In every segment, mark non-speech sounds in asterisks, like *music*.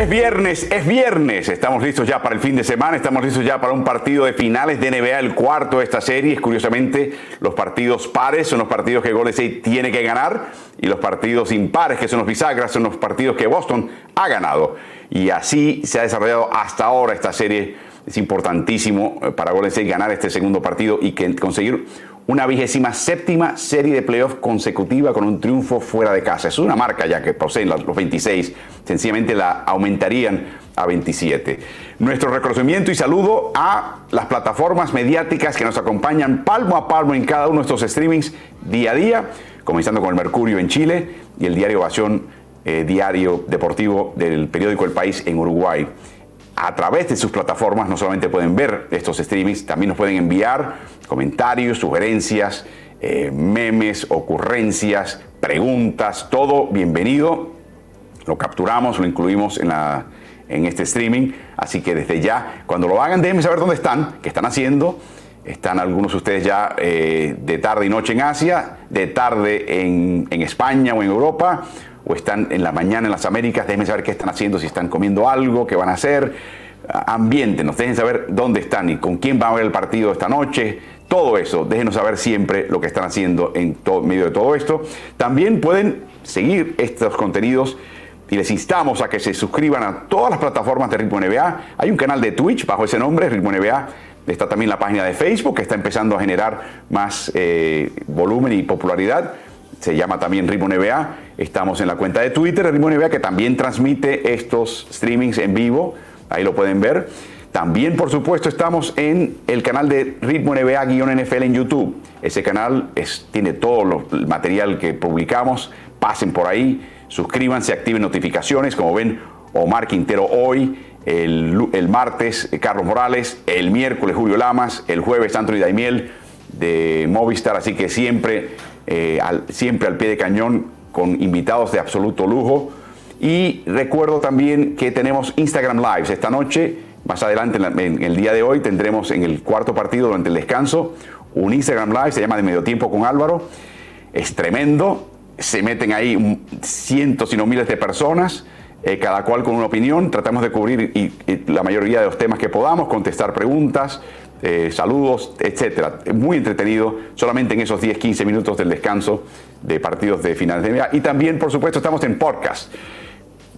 Es viernes, es viernes. Estamos listos ya para el fin de semana, estamos listos ya para un partido de finales de NBA, el cuarto de esta serie. Curiosamente, los partidos pares son los partidos que Golden State tiene que ganar y los partidos impares, que son los bisagras, son los partidos que Boston ha ganado. Y así se ha desarrollado hasta ahora esta serie. Es importantísimo eh, para Golden State ganar este segundo partido y conseguir una vigésima séptima serie de playoffs consecutiva con un triunfo fuera de casa. Es una marca ya que poseen los 26, sencillamente la aumentarían a 27. Nuestro reconocimiento y saludo a las plataformas mediáticas que nos acompañan palmo a palmo en cada uno de estos streamings día a día, comenzando con el Mercurio en Chile y el diario Ovación, eh, diario deportivo del periódico El País en Uruguay a través de sus plataformas no solamente pueden ver estos streamings, también nos pueden enviar comentarios, sugerencias, eh, memes, ocurrencias, preguntas, todo bienvenido. Lo capturamos, lo incluimos en, la, en este streaming. Así que desde ya, cuando lo hagan, déjenme saber dónde están, qué están haciendo. Están algunos de ustedes ya eh, de tarde y noche en Asia, de tarde en, en España o en Europa, o están en la mañana en las Américas, déjenme saber qué están haciendo, si están comiendo algo, qué van a hacer. Ambiente, nos dejen saber dónde están y con quién va a ver el partido esta noche. Todo eso, déjenos saber siempre lo que están haciendo en medio de todo esto. También pueden seguir estos contenidos y les instamos a que se suscriban a todas las plataformas de Ritmo NBA. Hay un canal de Twitch bajo ese nombre, Ritmo NBA. Está también la página de Facebook que está empezando a generar más eh, volumen y popularidad se llama también Ritmo NBA. Estamos en la cuenta de Twitter de Ritmo NBA que también transmite estos streamings en vivo. Ahí lo pueden ver. También, por supuesto, estamos en el canal de Ritmo NBA-NFL en YouTube. Ese canal tiene todo el material que publicamos. Pasen por ahí, suscríbanse, activen notificaciones. Como ven, Omar Quintero hoy, el, el martes Carlos Morales, el miércoles Julio Lamas, el jueves Anthony Daimiel de Movistar. Así que siempre eh, siempre al pie de cañón con invitados de absoluto lujo. Y recuerdo también que tenemos Instagram Lives esta noche. Más adelante, en, el día de hoy, tendremos en el cuarto partido durante el descanso un Instagram Live, se llama de medio tiempo con Álvaro. Es tremendo. Se meten ahí cientos y no miles de personas. Eh, cada cual con una opinión, tratamos de cubrir la mayoría de los temas que podamos, contestar preguntas, eh, saludos, etcétera. Muy entretenido, solamente en esos 10-15 minutos del descanso de partidos de finales de NBA. Y también, por supuesto, estamos en podcast.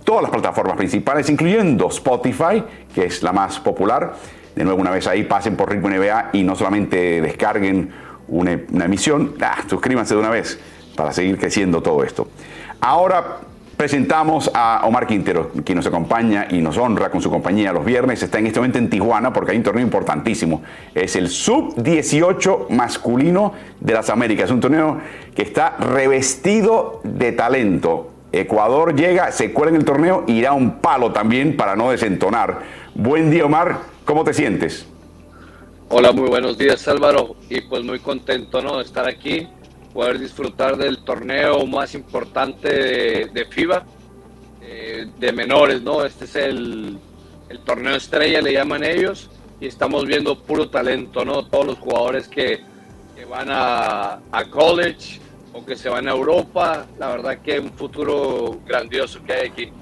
Todas las plataformas principales, incluyendo Spotify, que es la más popular. De nuevo, una vez ahí, pasen por Ritmo NBA y no solamente descarguen una, emisión, ah, suscríbanse de una vez para seguir creciendo todo esto. Ahora presentamos a Omar Quintero, quien nos acompaña y nos honra con su compañía los viernes. Está en este momento en Tijuana porque hay un torneo importantísimo. Es el Sub-18 masculino de las Américas. Un torneo que está revestido de talento. Ecuador llega, se cuela en el torneo y irá un palo también para no desentonar. Buen día, Omar. ¿Cómo te sientes? Hola, muy buenos días, Álvaro. Y pues muy contento ¿no? de estar aquí poder disfrutar del torneo más importante de, FIBA, eh, de menores, ¿no? Este es el, torneo estrella, le llaman ellos, y estamos viendo puro talento, ¿no? Todos los jugadores que, van a, a, college o que se van a Europa, la verdad que un futuro grandioso que hay aquí.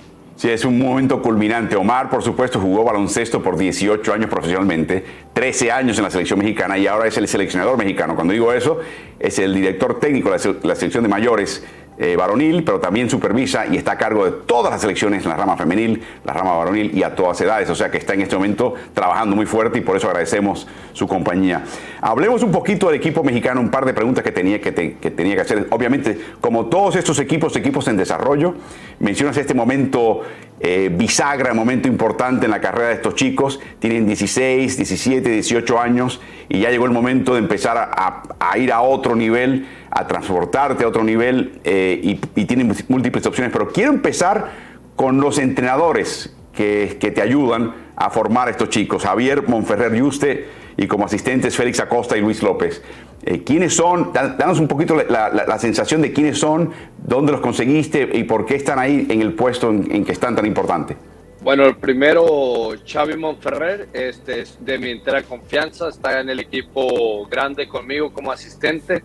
Sí, es un momento culminante. Omar, por supuesto, jugó baloncesto por 18 años profesionalmente, 13 años en la selección mexicana y ahora es el seleccionador mexicano. Cuando digo eso, es el director técnico de la selección de mayores eh, varonil, pero también supervisa y está a cargo de todas las selecciones en la rama femenil, la rama varonil y a todas edades. O sea que está en este momento trabajando muy fuerte y por eso agradecemos su compañía. Hablemos un poquito del equipo mexicano, un par de preguntas que tenía que, tenía que hacer. Obviamente, como todos estos equipos, equipos en desarrollo, mencionas este momento eh, bisagra, momento importante en la carrera de estos chicos. Tienen 16, 17, 18 años y ya llegó el momento de empezar a ir a otro nivel a transportarte a otro nivel eh, y, y, tienen múltiples opciones. Pero quiero empezar con los entrenadores que, te ayudan a formar a estos chicos. Javier Monferrer Yuste y como asistentes Félix Acosta y Luis López. Eh, ¿Quiénes son? Danos un poquito la, la, sensación de quiénes son, dónde los conseguiste y por qué están ahí en el puesto en, en que están tan importante. Bueno, el primero, Xavi Monferrer, este, es de mi entera confianza, está en el equipo grande conmigo como asistente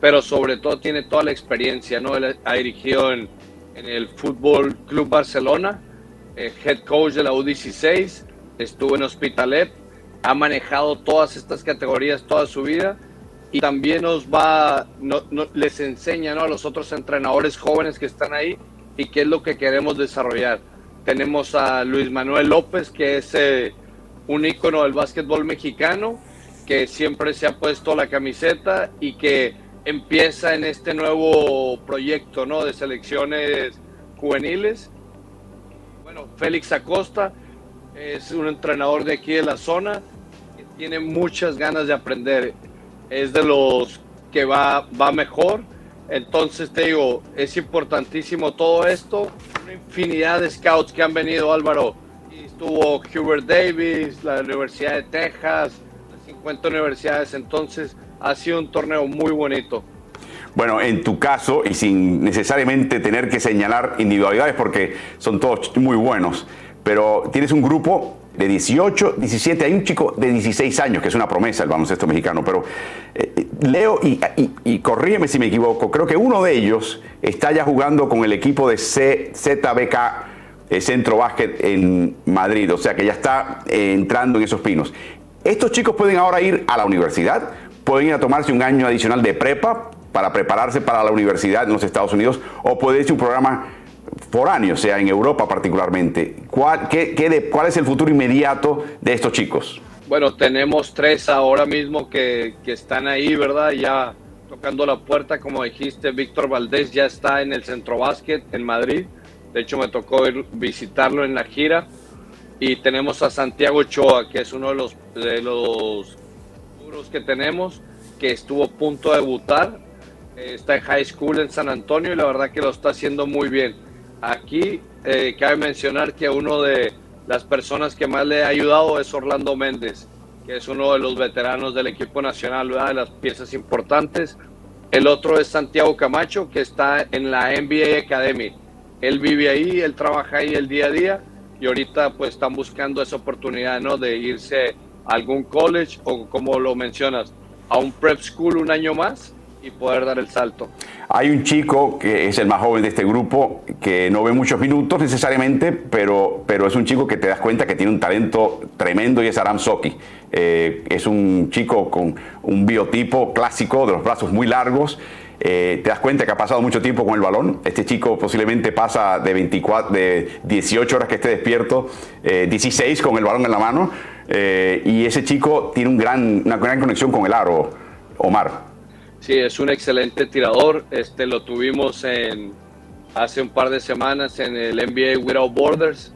pero sobre todo tiene toda la experiencia, ¿no? Él ha dirigido en, el Fútbol Club Barcelona, eh, head coach de la U16, estuvo en Hospitalet, ha manejado todas estas categorías toda su vida y también nos va, no, les enseña a los otros entrenadores jóvenes que están ahí y qué es lo que queremos desarrollar. Tenemos a Luis Manuel López, que es eh, un ícono del básquetbol mexicano, que siempre se ha puesto la camiseta y que empieza en este nuevo proyecto ¿no? de selecciones juveniles. Bueno, Félix Acosta es un entrenador de aquí de la zona que tiene muchas ganas de aprender es de los que va, va mejor. Entonces te digo, es importantísimo todo esto. Una infinidad de scouts que han venido, Álvaro. estuvo Hubert Davis, la Universidad de Texas, las 50 universidades. Entonces ha sido un torneo muy bonito. Bueno, en tu caso, y sin necesariamente tener que señalar individualidades, porque son todos muy buenos, pero tienes un grupo de 18, 17, hay un chico de 16 años, que es una promesa el baloncesto mexicano, pero eh, eh, leo y, corrígeme si me equivoco, creo que uno de ellos está ya jugando con el equipo de C, ZBK eh, Centro Básquet en Madrid, o sea que ya está entrando en esos pinos. Estos chicos pueden ahora ir a la universidad, pueden ir a tomarse un año adicional de prepa para prepararse para la universidad en los Estados Unidos, o puede irse un programa foráneo, o sea, en Europa particularmente. ¿Cuál, qué, ¿Cuál es el futuro inmediato de estos chicos? Bueno, tenemos tres ahora mismo que, que están ahí, ¿verdad? Ya tocando la puerta, como dijiste, Víctor Valdés ya está en el Centro Básquet en Madrid. De hecho, me tocó ir visitarlo en la gira. Y tenemos a Santiago Ochoa, que es uno de los, de los que tenemos, que estuvo a punto de debutar. Está en high school en San Antonio y la verdad que lo está haciendo muy bien. Aquí eh, cabe mencionar que uno de las personas que más le ha ayudado es Orlando Méndez, que es uno de los veteranos del equipo nacional, de las piezas importantes. El otro es Santiago Camacho, que está en la NBA Academy. Él vive ahí, él trabaja ahí el día a día y ahorita pues están buscando esa oportunidad, ¿no? De irse a algún college o como lo mencionas, a un prep school un año más y poder dar el salto. Hay un chico que es el más joven de este grupo que no ve muchos minutos necesariamente, pero, pero es un chico que te das cuenta que tiene un talento tremendo y es Aram Soki. Eh, es un chico con un biotipo clásico de los brazos muy largos. Eh, te das cuenta que ha pasado mucho tiempo con el balón. Este chico posiblemente pasa de, 24, de 18 horas que esté despierto, 16 eh, con el balón en la mano. y ese chico tiene una gran conexión con el aro, Omar. Sí, es un excelente tirador. Este lo tuvimos en hace un par de semanas en el NBA Without Borders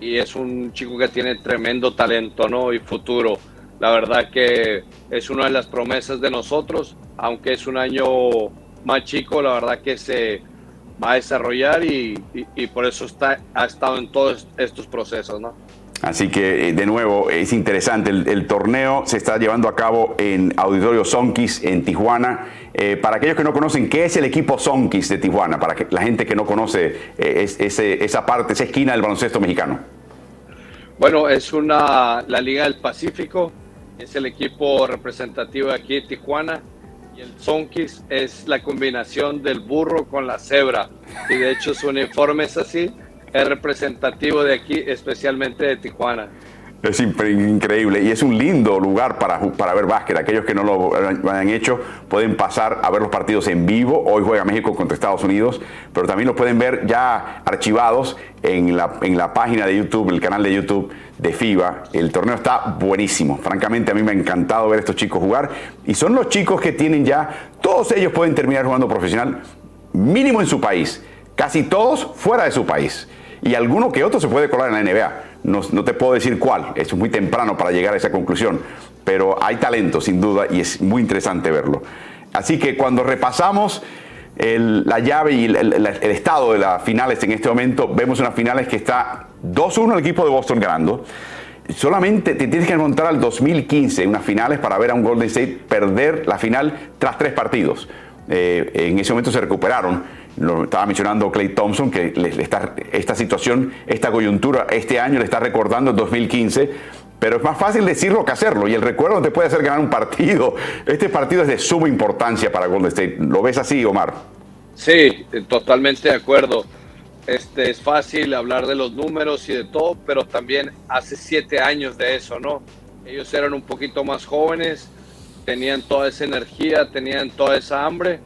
y es un chico que tiene tremendo talento, ¿no? Y futuro. La verdad que es una de las promesas de nosotros, aunque es un año más chico, la verdad que se va a desarrollar y, por eso está, ha estado en todos estos procesos, ¿no? Así que, eh, de nuevo, es interesante. El, torneo se está llevando a cabo en Auditorio Sonkis en Tijuana. Eh, para aquellos que no conocen, ¿qué es el equipo Sonkis de Tijuana? Para que la gente que no conoce eh, esa parte, esa esquina del baloncesto mexicano. Bueno, es una, la Liga del Pacífico, es el equipo representativo aquí de Tijuana. Y el Sonkis es la combinación del burro con la cebra. Y de hecho su uniforme es así es representativo de aquí, especialmente de Tijuana. Es increíble y es un lindo lugar para, para ver básquet. Aquellos que no lo hayan hecho pueden pasar a ver los partidos en vivo. Hoy juega México contra Estados Unidos, pero también los pueden ver ya archivados en la, en la página de YouTube, el canal de YouTube de FIBA. El torneo está buenísimo. Francamente, a mí me ha encantado ver a estos chicos jugar. Y son los chicos que tienen ya, todos ellos pueden terminar jugando profesional, mínimo en su país. Casi todos fuera de su país y alguno que otro se puede colar en la NBA. No, te puedo decir cuál, es muy temprano para llegar a esa conclusión, pero hay talento sin duda y es muy interesante verlo. Así que cuando repasamos la llave y el, estado de las finales en este momento, vemos unas finales que está 2-1 el equipo de Boston ganando. Solamente te tienes que remontar al 2015, unas finales para ver a un Golden State perder la final tras tres partidos. Eh, en ese momento se recuperaron lo estaba mencionando Clay Thompson, que esta situación, esta coyuntura, este año le está recordando el 2015, pero es más fácil decirlo que hacerlo, y el recuerdo te puede hacer ganar un partido. Este partido es de suma importancia para Golden State. ¿Lo ves así, Omar? Sí, totalmente de acuerdo. este, es fácil hablar de los números y de todo, pero también hace siete años de eso, ¿no? Ellos eran un poquito más jóvenes, tenían toda esa energía, tenían toda esa hambre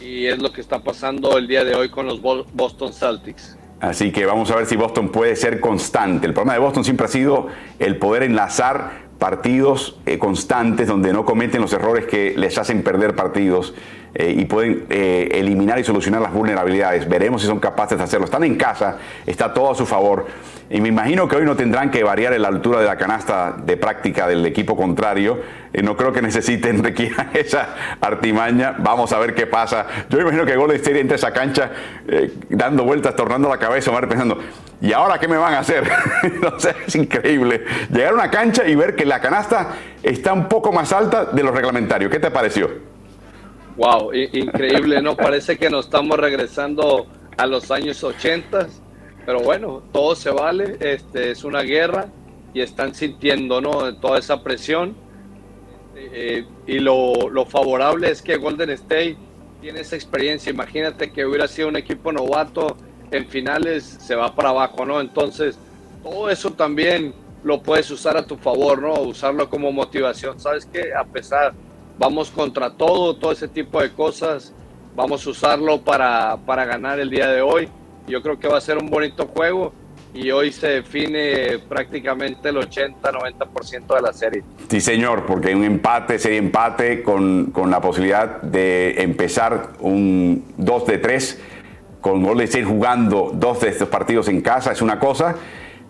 y es lo que está pasando el día de hoy con los Boston Celtics. Así que vamos a ver si Boston puede ser constante. El problema de Boston siempre ha sido el poder enlazar partidos eh, constantes donde no cometen los errores que les hacen perder partidos eh, y pueden eh, eliminar y solucionar las vulnerabilidades. Veremos si son capaces de hacerlo. Están en casa, está todo a su favor. Y me imagino que hoy no tendrán que variar en la altura de la canasta de práctica del equipo contrario. No creo que necesiten, *laughs* requieran esa artimaña. Vamos a ver qué pasa. Yo imagino que Golden State entra a esa cancha dando vueltas, tornando la cabeza, pensando, ¿y ahora qué me van a hacer? *laughs* sé, es increíble. Llegar a una cancha y ver que la canasta está un poco más alta de lo reglamentario. ¿Qué te pareció? Wow, increíble, ¿no? Parece que nos estamos regresando a los años 80, pero bueno, todo se vale, este, es una guerra y están sintiendo, ¿no? Toda esa presión. Eh, y lo, lo, favorable es que Golden State tiene esa experiencia. Imagínate que hubiera sido un equipo novato en finales, se va para abajo, ¿no? Entonces, todo eso también lo puedes usar a tu favor, ¿no? Usarlo como motivación. ¿Sabes qué? A pesar vamos contra todo, todo ese tipo de cosas. Vamos a usarlo para, para ganar el día de hoy. Yo creo que va a ser un bonito juego y hoy se define prácticamente el 80-90% de la serie. Sí, señor, porque un empate, serie empate con, con la posibilidad de empezar un 2 de 3 con Golden State jugando dos de estos partidos en casa es una cosa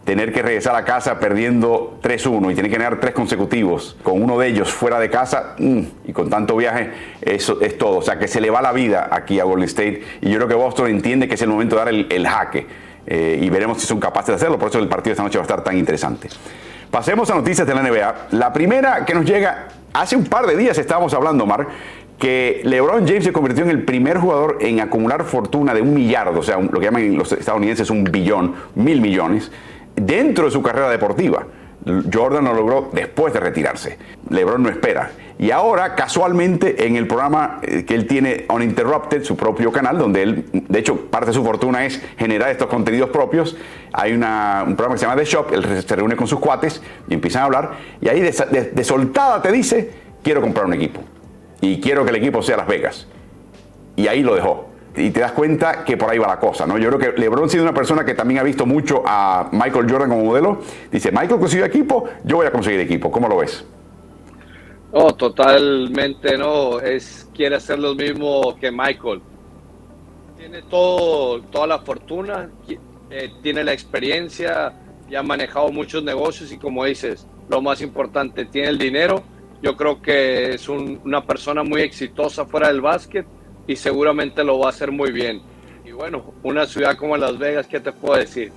tener que regresar a casa perdiendo 3-1 y tener que ganar tres consecutivos con uno de ellos fuera de casa mm, y con tanto viaje, eso es todo. O sea, que se le va la vida aquí a Golden State y yo creo que Boston entiende que es el momento de dar el, jaque eh, y veremos si son capaces de hacerlo. Por eso el partido de esta noche va a estar tan interesante. Pasemos a noticias de la NBA. La primera que nos llega, hace un par de días estábamos hablando, Mar, que LeBron James se convirtió en el primer jugador en acumular fortuna de un millardo, o sea, lo que llaman los estadounidenses un billón, mil millones dentro de su carrera deportiva. Jordan lo logró después de retirarse. LeBron no espera. Y ahora, casualmente, en el programa eh, que él tiene Uninterrupted, su propio canal, donde él, de hecho, parte de su fortuna es generar estos contenidos propios, hay un programa que se llama The Shop, él se reúne con sus cuates y empiezan a hablar, y ahí de soltada te dice, quiero comprar un equipo. Y quiero que el equipo sea Las Vegas. Y ahí lo dejó y te das cuenta que por ahí va la cosa, ¿no? Yo creo que LeBron siendo una persona que también ha visto mucho a Michael Jordan como modelo, dice, Michael consiguió equipo, yo voy a conseguir equipo. ¿Cómo lo ves? Oh, totalmente, no, es quiere hacer lo mismo que Michael. Tiene todo, toda la fortuna, eh, tiene la experiencia, ya ha manejado muchos negocios y como dices, lo más importante, tiene el dinero. Yo creo que es una persona muy exitosa fuera del básquet y seguramente lo va a hacer muy bien. Y bueno, una ciudad como Las Vegas, ¿qué te puedo decir?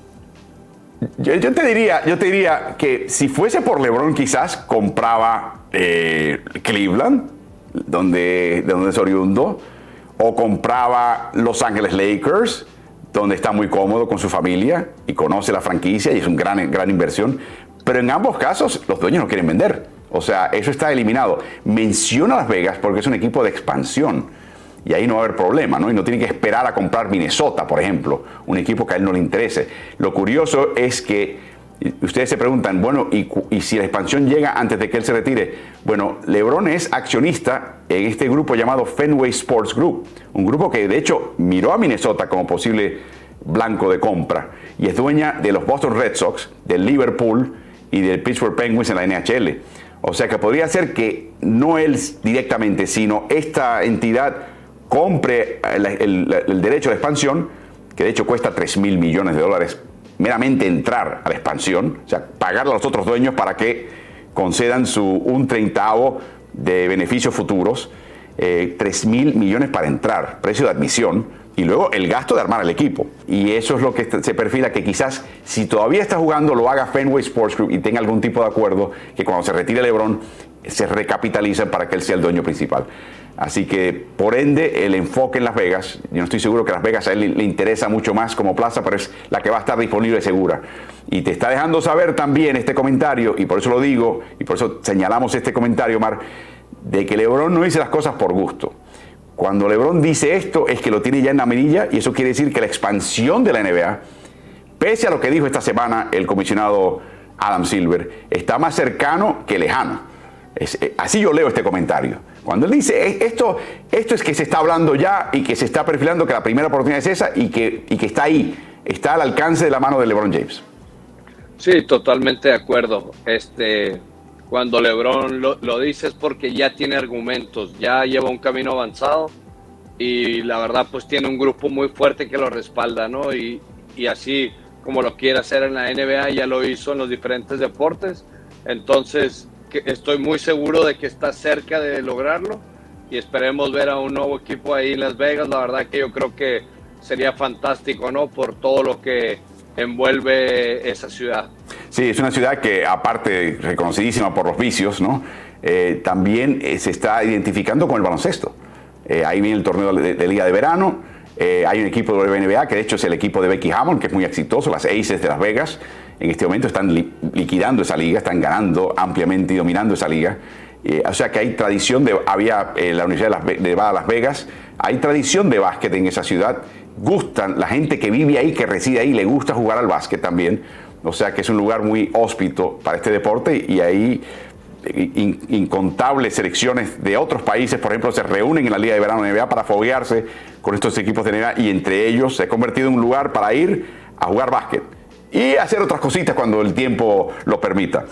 Yo, te diría, yo te diría que si fuese por LeBron quizás compraba eh, Cleveland, donde, de donde es oriundo, o compraba Los Ángeles Lakers, donde está muy cómodo con su familia y conoce la franquicia y es una gran, gran inversión. Pero en ambos casos los dueños no quieren vender. O sea, eso está eliminado. Menciona Las Vegas porque es un equipo de expansión y ahí no va a haber problema, ¿no? Y no tiene que esperar a comprar Minnesota, por ejemplo, un equipo que a él no le interese. Lo curioso es que ustedes se preguntan, bueno, ¿y, si la expansión llega antes de que él se retire? Bueno, LeBron es accionista en este grupo llamado Fenway Sports Group, un grupo que de hecho miró a Minnesota como posible blanco de compra y es dueña de los Boston Red Sox, del Liverpool y del Pittsburgh Penguins en la NHL. O sea que podría ser que no él directamente, sino esta entidad compre el, derecho la expansión, que de hecho cuesta 3 mil millones de dólares meramente entrar a la expansión, o sea, pagarle a los otros dueños para que concedan su un treintavo de beneficios futuros, eh, 3 mil millones para entrar, precio de admisión, y luego el gasto de armar el equipo. Y eso es lo que se perfila que quizás si todavía está jugando lo haga Fenway Sports Group y tenga algún tipo de acuerdo que cuando se retire LeBron se recapitalizan para que él sea el dueño principal. Así que, por ende, el enfoque en Las Vegas, yo no estoy seguro que Las Vegas a él le, interesa mucho más como plaza, pero es la que va a estar disponible segura. Y te está dejando saber también este comentario, y por eso lo digo, y por eso señalamos este comentario, Mar, de que Lebron no dice las cosas por gusto. Cuando LeBron dice esto es que lo tiene ya en la mirilla y eso quiere decir que la expansión de la NBA, pese a lo que dijo esta semana el comisionado Adam Silver, está más cercano que lejano. Eh, así yo leo este comentario. Cuando él dice eh, esto, esto es que se está hablando ya y que se está perfilando que la primera oportunidad es esa y que, y que está ahí, está al alcance de la mano de LeBron James. Sí, totalmente de acuerdo. Este, cuando LeBron lo, lo dice es porque ya tiene argumentos, ya lleva un camino avanzado y la verdad pues tiene un grupo muy fuerte que lo respalda, ¿no? Y, y así como lo quiere hacer en la NBA, ya lo hizo en los diferentes deportes. Entonces, estoy muy seguro de que está cerca de lograrlo y esperemos ver a un nuevo equipo ahí en Las Vegas. La verdad que yo creo que sería fantástico, ¿no? Por todo lo que envuelve esa ciudad. Sí, es una ciudad que aparte reconocidísima por los vicios, ¿no? Eh, también eh, se está identificando con el baloncesto. Eh, ahí viene el torneo de, Liga de Verano. hay un equipo de WNBA que de hecho es el equipo de Becky Hammond, que es muy exitoso, las Aces de Las Vegas. En este momento están liquidando esa liga, están ganando ampliamente y dominando esa liga. o sea que hay tradición de, había la Universidad de, Las, Las Vegas, hay tradición de básquet en esa ciudad gustan, la gente que vive ahí, que reside ahí, le gusta jugar al básquet también. O sea que es un lugar muy hóspito para este deporte y ahí incontables selecciones de otros países, por ejemplo, se reúnen en la Liga de Verano NBA para foguearse con estos equipos de NBA y entre ellos se ha convertido en un lugar para ir a jugar básquet y hacer otras cositas cuando el tiempo lo permita.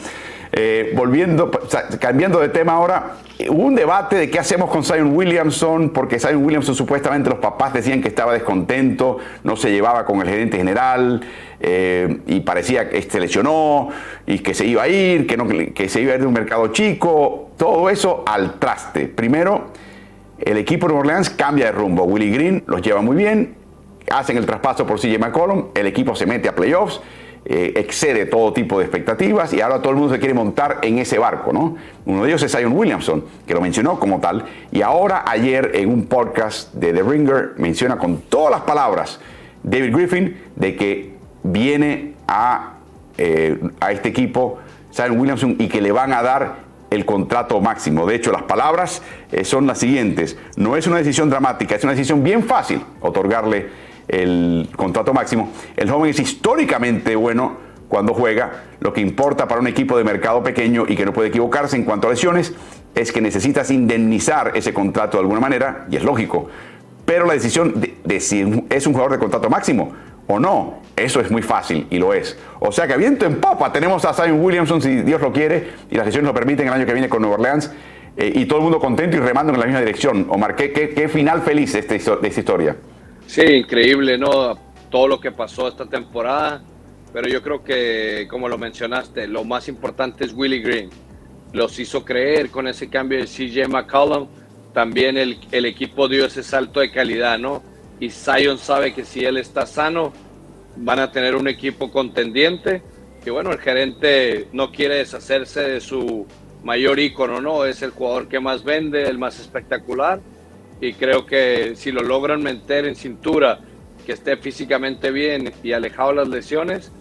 Eh, volviendo, cambiando de tema ahora, hubo un debate de qué hacemos con Zion Williamson, porque Zion Williamson supuestamente los papás decían que estaba descontento, no se llevaba con el gerente general eh, y parecía que se lesionó y que se iba a ir, que, no, que se iba a ir de un mercado chico, todo eso al traste. Primero, el equipo de Orleans cambia de rumbo, Willie Green los lleva muy bien, hacen el traspaso por CJ McCollum, el equipo se mete a playoffs eh, excede todo tipo de expectativas y ahora todo el mundo se quiere montar en ese barco, ¿no? Uno de ellos es Zion Williamson, que lo mencionó como tal, y ahora ayer en un podcast de The Ringer menciona con todas las palabras David Griffin de que viene a, eh, a este equipo Zion Williamson y que le van a dar el contrato máximo. De hecho, las palabras eh, son las siguientes. No es una decisión dramática, es una decisión bien fácil otorgarle el contrato máximo. El joven es históricamente bueno cuando juega. Lo que importa para un equipo de mercado pequeño y que no puede equivocarse en cuanto a lesiones es que necesitas indemnizar ese contrato de alguna manera, y es lógico. Pero la decisión de, si es un jugador de contrato máximo o no, eso es muy fácil y lo es. O sea que viento en popa tenemos a Zion Williamson si Dios lo quiere y las lesiones lo permiten el año que viene con Nueva Orleans eh, y todo el mundo contento y remando en la misma dirección. Omar, qué, qué, final feliz de esta historia. Sí, increíble, ¿no? Todo lo que pasó esta temporada, pero yo creo que, como lo mencionaste, lo más importante es Willie Green. Los hizo creer con ese cambio de CJ McCollum. También el, el equipo dio ese salto de calidad, ¿no? Y Zion sabe que si él está sano, van a tener un equipo contendiente. Que bueno, el gerente no quiere deshacerse de su mayor ícono, ¿no? Es el jugador que más vende, el más espectacular y creo que si lo logran meter en cintura, que esté físicamente bien y alejado de las lesiones,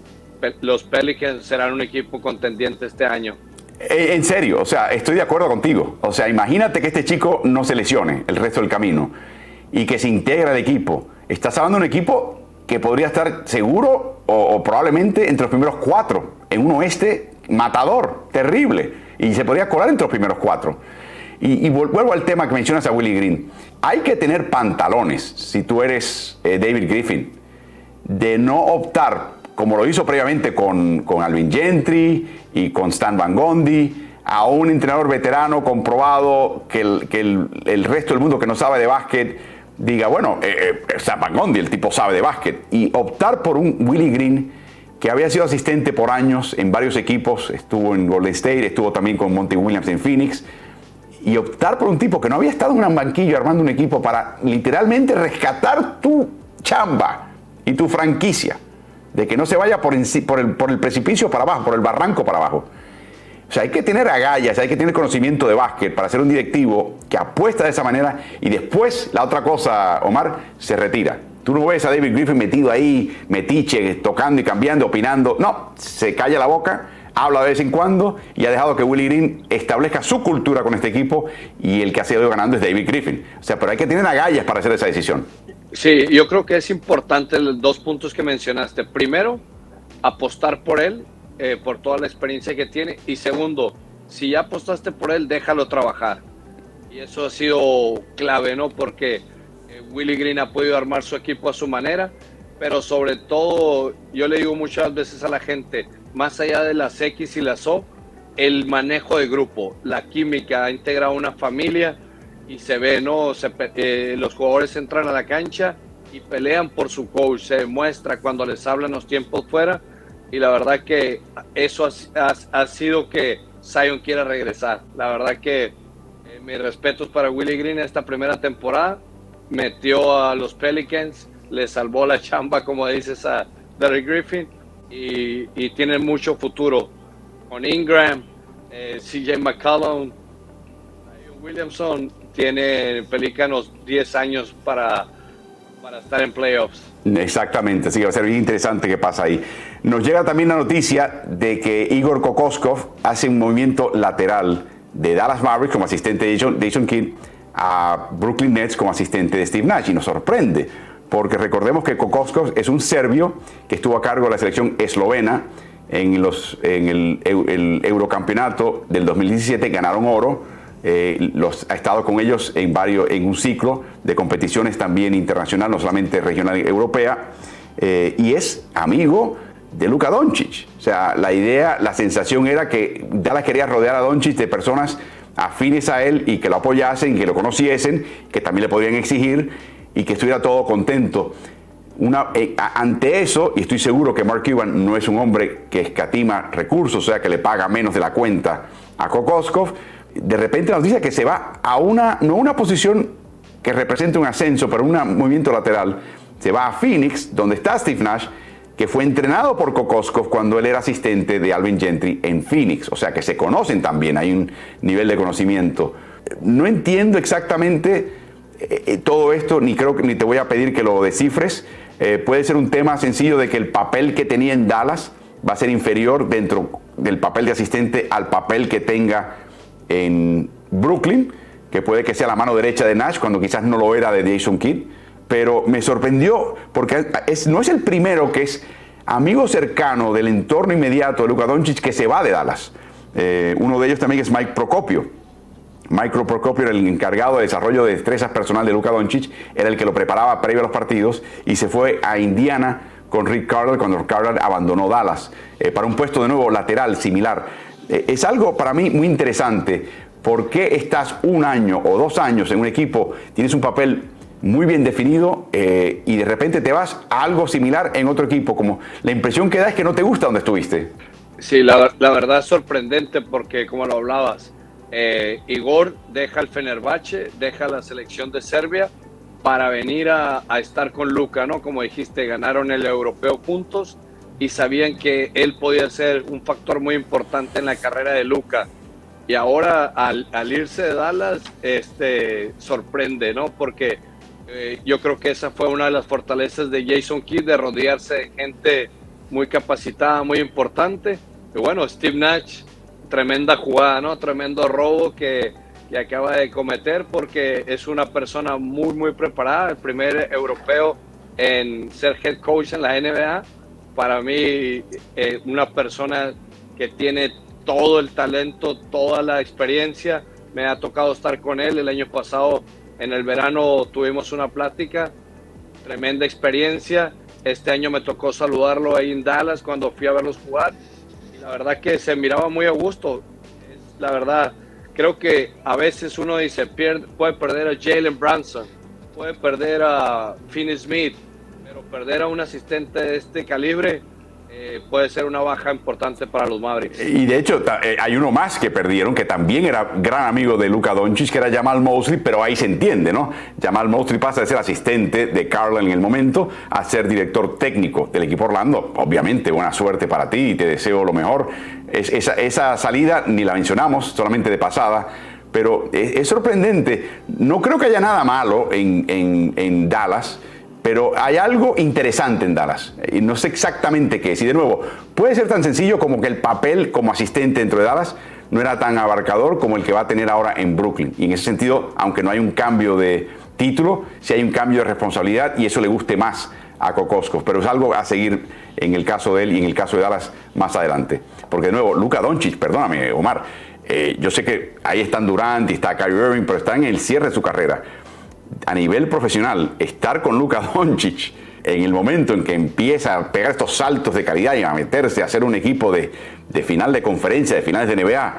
los Pelicans serán un equipo contendiente este año. Eh, en serio, o sea, estoy de acuerdo contigo. O sea, imagínate que este chico no se lesione el resto del camino y que se integra al equipo. Estás hablando de un equipo que podría estar seguro o, o, probablemente entre los primeros cuatro, en un oeste matador, terrible, y se podría colar entre los primeros cuatro. Y, vuelvo al tema que mencionas a Willie Green. Hay que tener pantalones, si tú eres eh, David Griffin, de no optar, como lo hizo previamente con, Alvin Gentry y con Stan Van Gondi, a un entrenador veterano comprobado que el, resto del mundo que no sabe de básquet diga, bueno, eh, eh, Stan Van Gondi, el tipo sabe de básquet, y optar por un Willie Green que había sido asistente por años en varios equipos, estuvo en Golden State, estuvo también con Monty Williams en Phoenix, y optar por un tipo que no había estado en un banquillo armando un equipo para literalmente rescatar tu chamba y tu franquicia, de que no se vaya por, el, el precipicio para abajo, por el barranco para abajo. O sea, hay que tener agallas, hay que tener conocimiento de básquet para ser un directivo que apuesta de esa manera y después la otra cosa, Omar, se retira. Tú no ves a David Griffin metido ahí, metiche, tocando y cambiando, opinando. No, se calla la boca habla de vez en cuando y ha dejado que Willie Green establezca su cultura con este equipo y el que ha sido ganando es David Griffin. O sea, pero hay que tener agallas para hacer esa decisión. Sí, yo creo que es importante los dos puntos que mencionaste. Primero, apostar por él, eh, por toda la experiencia que tiene. Y segundo, si ya apostaste por él, déjalo trabajar. Y eso ha sido clave, ¿no? Porque eh, Willie Green ha podido armar su equipo a su manera, pero sobre todo, yo le digo muchas veces a la gente, más allá de las X y las O, el manejo de grupo, la química, ha integrado una familia y se ve, ¿no? Eh, los jugadores entran a la cancha y pelean por su coach, se demuestra cuando les hablan los tiempos fuera y la verdad que eso ha, sido que Zion quiera regresar. La verdad que eh, mis respetos para Willie Green esta primera temporada, metió a los Pelicans, le salvó la chamba, como dices, a Derek Griffin y, tiene mucho futuro con Ingram, eh, CJ McCollum, Williamson tiene Pelícanos 10 años para, para estar en playoffs. Exactamente, así que va a ser bien interesante qué pasa ahí. Nos llega también la noticia de que Igor Kokoskov hace un movimiento lateral de Dallas Mavericks como asistente de Jason, Kidd a Brooklyn Nets como asistente de Steve Nash y nos sorprende porque recordemos que Kokoskov es un serbio que estuvo a cargo de la selección eslovena en, el, el Eurocampeonato del 2017, ganaron oro eh, ha estado con ellos en, varios, en un ciclo de competiciones también internacional, no solamente regional europea, eh, y es amigo de Luka Doncic. O sea, la idea, la sensación era que Dallas quería rodear a Doncic de personas afines a él y que lo apoyasen, que lo conociesen, que también le podrían exigir y que estuviera todo contento. Una, eh, ante eso, y estoy seguro que Mark Cuban no es un hombre que escatima recursos, o sea, que le paga menos de la cuenta a Kokoskov, de repente nos dice que se va a una, no una posición que represente un ascenso, pero un movimiento lateral. Se va a Phoenix, donde está Steve Nash, que fue entrenado por Kokoskov cuando él era asistente de Alvin Gentry en Phoenix. O sea que se conocen también, hay un nivel de conocimiento. No entiendo exactamente eh, eh, todo esto, ni creo que ni te voy a pedir que lo descifres. Eh, puede ser un tema sencillo de que el papel que tenía en Dallas va a ser inferior dentro del papel de asistente al papel que tenga en Brooklyn, que puede que sea la mano derecha de Nash, cuando quizás no lo era de Jason Kidd, pero me sorprendió porque es, no es el primero que es amigo cercano del entorno inmediato de Luka Doncic que se va de Dallas. Uno de ellos también es Mike Procopio. Mike Procopio el encargado de desarrollo de destrezas personal de Luka Doncic, era el que lo preparaba previo a los partidos y se fue a Indiana con Rick Carter cuando Carter abandonó Dallas eh, para un puesto de nuevo lateral similar. Eh, es algo para mí muy interesante. ¿Por qué estás un año o dos años en un equipo, tienes un papel muy bien definido eh, y de repente te vas a algo similar en otro equipo? Como la impresión que da es que no te gusta donde estuviste. Sí, la, verdad es sorprendente porque, como lo hablabas, eh, Igor deja el Fenerbahce, deja la selección de Serbia para venir a, estar con Luca, ¿no? Como dijiste, ganaron el europeo juntos y sabían que él podía ser un factor muy importante en la carrera de Luca. Y ahora al, irse de Dallas, este, sorprende, ¿no? Porque eh, yo creo que esa fue una de las fortalezas de Jason Kidd, de rodearse de gente muy capacitada, muy importante. Y bueno, Steve Nash, tremenda jugada, ¿no? Tremendo robo que, que acaba de cometer porque es una persona muy, muy preparada, el primer europeo en ser head coach en la NBA para mí eh, una persona que tiene todo el talento, toda la experiencia. Me ha tocado estar con él. El año pasado, en el verano, tuvimos una plática, tremenda experiencia. Este año me tocó saludarlo ahí en Dallas cuando fui a verlos jugar. La verdad que se miraba muy a gusto. La verdad, creo que a veces uno dice, puede perder a Jalen Branson, puede perder a Finney Smith, perder a un asistente de este calibre eh, puede ser una baja importante para los Mavericks. Y de hecho, eh, hay uno más que perdieron, que también era gran amigo de Luca Doncic, que era Jamal Mosley, pero ahí se entiende, ¿no? Jamal Mosley pasa de ser asistente de Carl en el momento a ser director técnico del equipo Orlando. Obviamente, buena suerte para ti y te deseo lo mejor. esa, esa, salida ni la mencionamos, solamente de pasada. Pero es, sorprendente. No creo que haya nada malo en, en, en Dallas Pero hay algo interesante en Dallas y no sé exactamente qué es. Y de nuevo, puede ser tan sencillo como que el papel como asistente dentro de Dallas no era tan abarcador como el que va a tener ahora en Brooklyn. Y en ese sentido, aunque no hay un cambio de título, sí hay un cambio de responsabilidad y eso le guste más a Kokoskov. Pero es algo a seguir en el caso de él y en el caso de Dallas más adelante. Porque de nuevo, Luka Doncic, perdóname, Omar, eh, yo sé que ahí están Durant y está Kyrie Irving, pero están en el cierre de su carrera. A nivel profesional, estar con Luka Doncic en el momento en que empieza a pegar estos saltos de calidad y a meterse a hacer un equipo de, final de conferencia, de finales de NBA,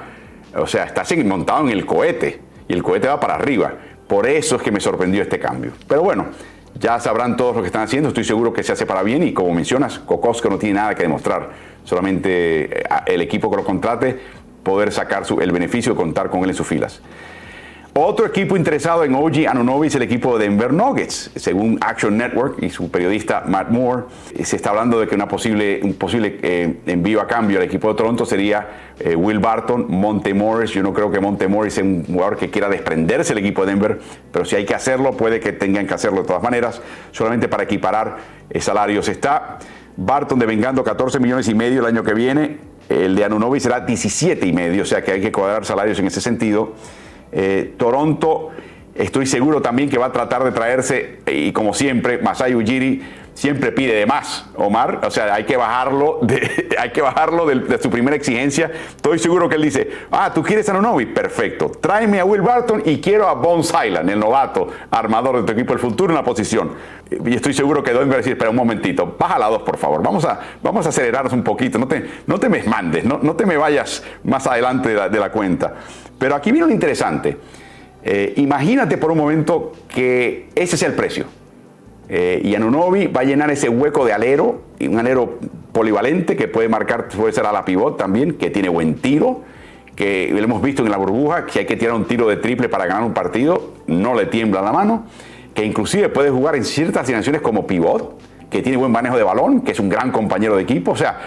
o sea, está montado en el cohete y el cohete va para arriba. Por eso es que me sorprendió este cambio. Pero bueno, ya sabrán todos lo que están haciendo, estoy seguro que se hace para bien y como mencionas, Kokosko no tiene nada que demostrar, solamente eh, el equipo que lo contrate poder sacar el beneficio de contar con él en sus filas. Otro equipo interesado en OG Anunobi es el equipo de Denver Nuggets. Según Action Network y su periodista Matt Moore, eh, se está hablando de que una posible, un posible eh, envío a cambio al equipo de Toronto sería eh, Will Barton, Monte Morris. Yo no creo que Monte Morris sea un jugador que quiera desprenderse del equipo de Denver, pero si hay que hacerlo, puede que tengan que hacerlo de todas maneras, solamente para equiparar salarios. Está Barton devengando 14 millones y medio el año que viene. El de Anunobi será 17 y medio, o sea que hay que cuadrar salarios en ese sentido. Eh, Toronto, estoy seguro también que va a tratar de traerse, y como siempre, Masai Ujiri siempre pide de más, Omar. O sea, hay que bajarlo de, *laughs* hay que bajarlo de, su primera exigencia. Estoy seguro que él dice, ah, tú quieres a Nonovi, perfecto. Tráeme a Will Barton y quiero a Bones Highland, el novato armador de tu equipo del futuro en la posición. Y estoy seguro que Don va a decir, espera un momentito, baja la dos, por favor. Vamos a, vamos a acelerarnos un poquito. No te, no te me mandes, no, no te me vayas más adelante de la, cuenta. Pero aquí viene lo interesante. Eh, imagínate por un momento que ese es el precio eh, y Anunobi va a llenar ese hueco de alero, un alero polivalente que puede marcar, puede ser a la pivot también, que tiene buen tiro, que lo hemos visto en la burbuja, que hay que tirar un tiro de triple para ganar un partido, no le tiembla la mano, que inclusive puede jugar en ciertas asignaciones como pivot, que tiene buen manejo de balón, que es un gran compañero de equipo. O sea,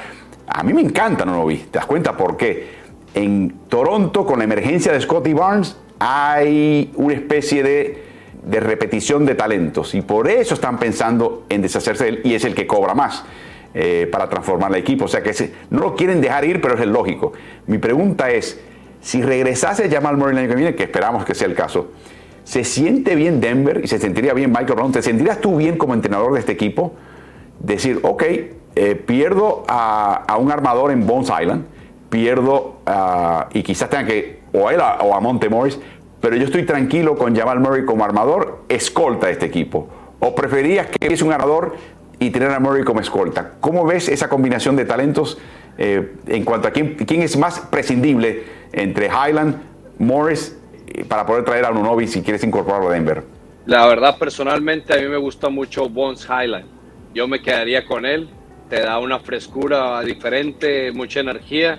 a mí me encanta Anunobi, ¿te das cuenta por qué? En Toronto, con la emergencia de Scotty Barnes, hay una especie de de repetición de talentos y por eso están pensando en deshacerse de él y es el que cobra más eh, para transformar el equipo. O sea que no lo quieren dejar ir, pero es el lógico. Mi pregunta es, si regresase Jamal Murray el año que viene, que esperamos que sea el caso, ¿se siente bien Denver y se sentiría bien Michael Brown? ¿Te sentirías tú bien como entrenador de este equipo? Decir, ok, eh, pierdo a, un armador en Bones Island, pierdo y quizás tenga que, o a él o a Monte Morris, pero yo estoy tranquilo con Jamal Murray como armador, escolta de este equipo. ¿O preferías que es un armador y tener a Murray como escolta? ¿Cómo ves esa combinación de talentos eh, en cuanto a quién, quién, es más prescindible entre Highland, Morris, eh, para poder traer a Unovi si quieres incorporarlo a Denver? La verdad, personalmente, a mí me gusta mucho Bones Highland. Yo me quedaría con él. Te da una frescura diferente, mucha energía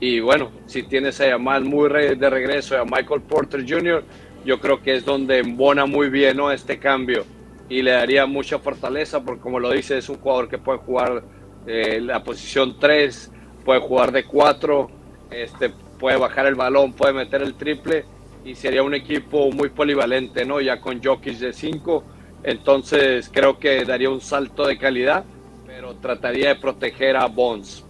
y bueno, si tienes a Yamal muy de regreso, a Michael Porter Jr., yo creo que es donde embona muy bien ¿no? este cambio y le daría mucha fortaleza porque como lo dice, es un jugador que puede jugar eh, la posición 3, puede jugar de 4, este, puede bajar el balón, puede meter el triple y sería un equipo muy polivalente, ¿no? Ya con Jokic de 5, entonces creo que daría un salto de calidad, pero trataría de proteger a Bonds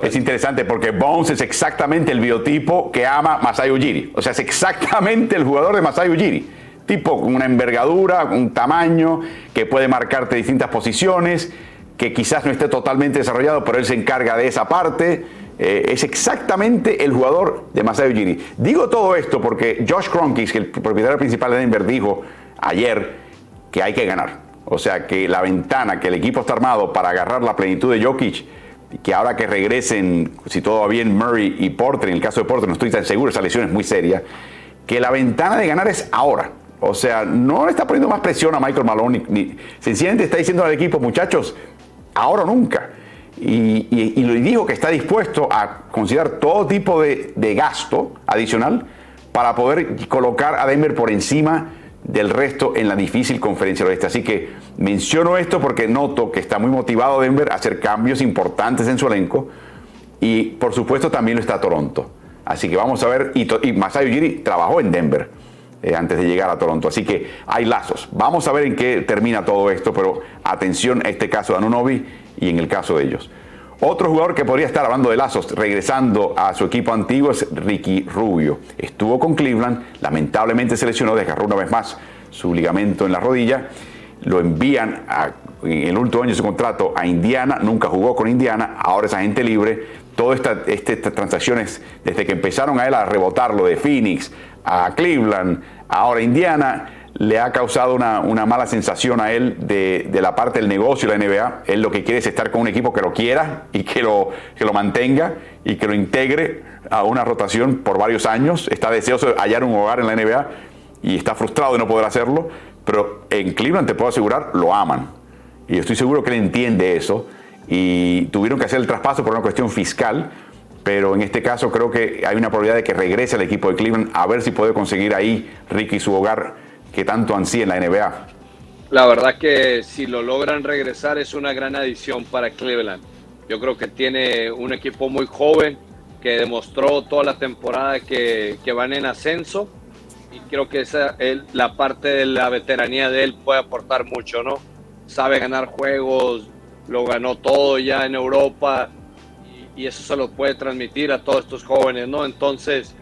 es interesante porque Bones es exactamente el biotipo que ama Masai Ujiri. O sea, es exactamente el jugador de Masai Ujiri. Tipo con una envergadura, un tamaño, que puede marcarte distintas posiciones, que quizás no esté totalmente desarrollado, pero él se encarga de esa parte. Eh, es exactamente el jugador de Masai Ujiri. Digo todo esto porque Josh Kronkis, el propietario principal de Denver, dijo ayer que hay que ganar. O sea, que la ventana, que el equipo está armado para agarrar la plenitud de Jokic que ahora que regresen, si todo va bien, Murray y Porter, en el caso de Porter no estoy tan seguro, esa lesión es muy seria, que la ventana de ganar es ahora. O sea, no le está poniendo más presión a Michael Malone, ni, sencillamente está diciendo al equipo, muchachos, ahora o nunca. Y, y, y, dijo que está dispuesto a considerar todo tipo de, de gasto adicional para poder colocar a Denver por encima del resto en la difícil conferencia oeste. Así que menciono esto porque noto que está muy motivado Denver a hacer cambios importantes en su elenco y por supuesto también lo está Toronto. Así que vamos a ver, y, y Masai Ujiri trabajó en Denver. eh, antes de llegar a Toronto. Así que hay lazos. Vamos a ver en qué termina todo esto, pero atención a este caso de Anunobi y en el caso de ellos. Otro jugador que podría estar hablando de lazos, regresando a su equipo antiguo, es Ricky Rubio. Estuvo con Cleveland, lamentablemente se lesionó, desgarró una vez más su ligamento en la rodilla. Lo envían en el último año de su contrato a Indiana, nunca jugó con Indiana, ahora es agente libre. Todas estas transacciones, desde que empezaron a él a rebotarlo de Phoenix a Cleveland, ahora Indiana, le ha causado una, mala sensación a él de, la parte del negocio de la NBA. Él lo que quiere es estar con un equipo que lo quiera y que lo, que lo mantenga y que lo integre a una rotación por varios años. Está deseoso de hallar un hogar en la NBA y está frustrado de no poder hacerlo. Pero en Cleveland, te puedo asegurar, lo aman. Y estoy seguro que él entiende eso. Y tuvieron que hacer el traspaso por una cuestión fiscal. Pero en este caso creo que hay una probabilidad de que regrese al equipo de Cleveland a ver si puede conseguir ahí Ricky su hogar que tanto ansía en la NBA. La verdad que si lo logran regresar es una gran adición para Cleveland. Yo creo que tiene un equipo muy joven que demostró toda la temporada que, que van en ascenso y creo que esa la parte de la veteranía de él puede aportar mucho, ¿no? Sabe ganar juegos, lo ganó todo ya en Europa y, y eso se lo puede transmitir a todos estos jóvenes, ¿no? Entonces,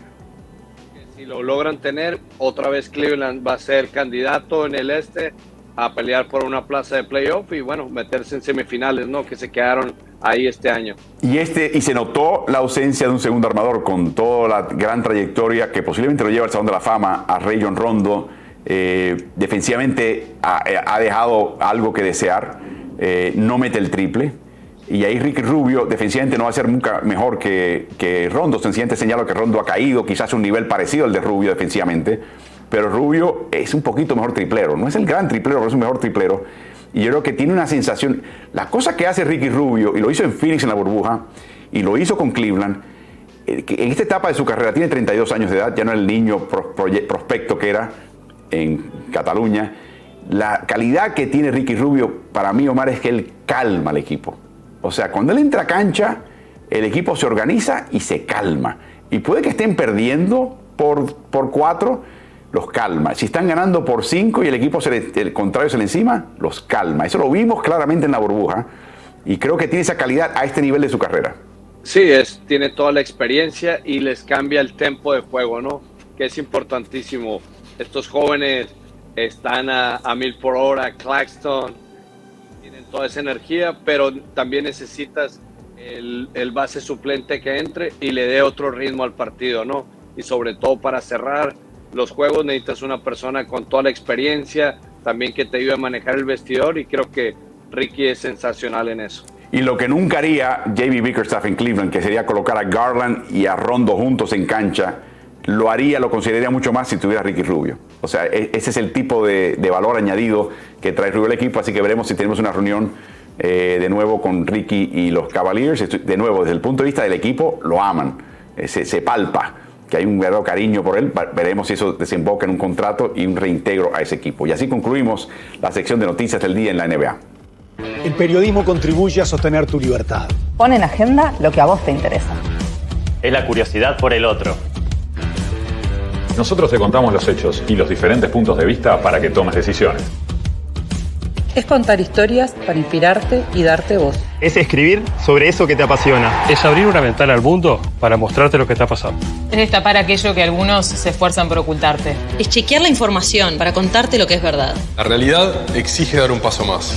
si lo logran tener, otra vez Cleveland va a ser candidato en el este a pelear por una plaza de playoff y bueno, meterse en semifinales, ¿no? Que se quedaron ahí este año. Y este y se notó la ausencia de un segundo armador con toda la gran trayectoria que posiblemente lo lleva al Salón de la Fama a Rayon Rondo. Eh, defensivamente ha, dejado algo que desear. Eh, no mete el triple. Y ahí Ricky Rubio defensivamente no va a ser nunca mejor que, que Rondo. Sencillamente señalo que Rondo ha caído, quizás un nivel parecido al de Rubio defensivamente. Pero Rubio es un poquito mejor triplero. No es el gran triplero, pero es un mejor triplero. Y yo creo que tiene una sensación. La cosa que hace Ricky Rubio, y lo hizo en Phoenix en la burbuja, y lo hizo con Cleveland, eh, en esta etapa de su carrera, tiene 32 años de edad, ya no es el niño prospecto que era en Cataluña. La calidad que tiene Ricky Rubio, para mí, Omar, es que él calma al equipo. O sea, cuando él entra a cancha, el equipo se organiza y se calma. Y puede que estén perdiendo por, por cuatro, los calma. Si están ganando por cinco y el equipo se el contrario se le encima, los calma. Eso lo vimos claramente en la burbuja. Y creo que tiene esa calidad a este nivel de su carrera. Sí, es, tiene toda la experiencia y les cambia el tempo de juego, ¿no? Que es importantísimo. Estos jóvenes están a, a mil por hora, Claxton, toda esa energía, pero también necesitas el, base suplente que entre y le dé otro ritmo al partido, ¿no? Y sobre todo para cerrar los juegos necesitas una persona con toda la experiencia, también que te ayude a manejar el vestidor y creo que Ricky es sensacional en eso. Y lo que nunca haría JB Bickerstaff en Cleveland, que sería colocar a Garland y a Rondo juntos en cancha, lo haría, lo consideraría mucho más si tuviera Ricky Rubio. O sea, e, ese es el tipo de, valor añadido que trae Rubio al equipo, así que veremos si tenemos una reunión eh, de nuevo con Ricky y los Cavaliers. De nuevo, desde el punto de vista del equipo, lo aman, eh, se, palpa que hay un verdadero cariño por él. Veremos si eso desemboca en un contrato y un reintegro a ese equipo. Y así concluimos la sección de noticias del día en la NBA. El periodismo contribuye a sostener tu libertad. Pon en agenda lo que a vos te interesa. Es la curiosidad por el otro nosotros te contamos los hechos y los diferentes puntos de vista para que tomes decisiones. Es contar historias para inspirarte y darte voz. Es escribir sobre eso que te apasiona. Es abrir una ventana al mundo para mostrarte lo que está pasando. Es destapar aquello que algunos se esfuerzan por ocultarte. Es chequear la información para contarte lo que es verdad. La realidad exige dar un paso más.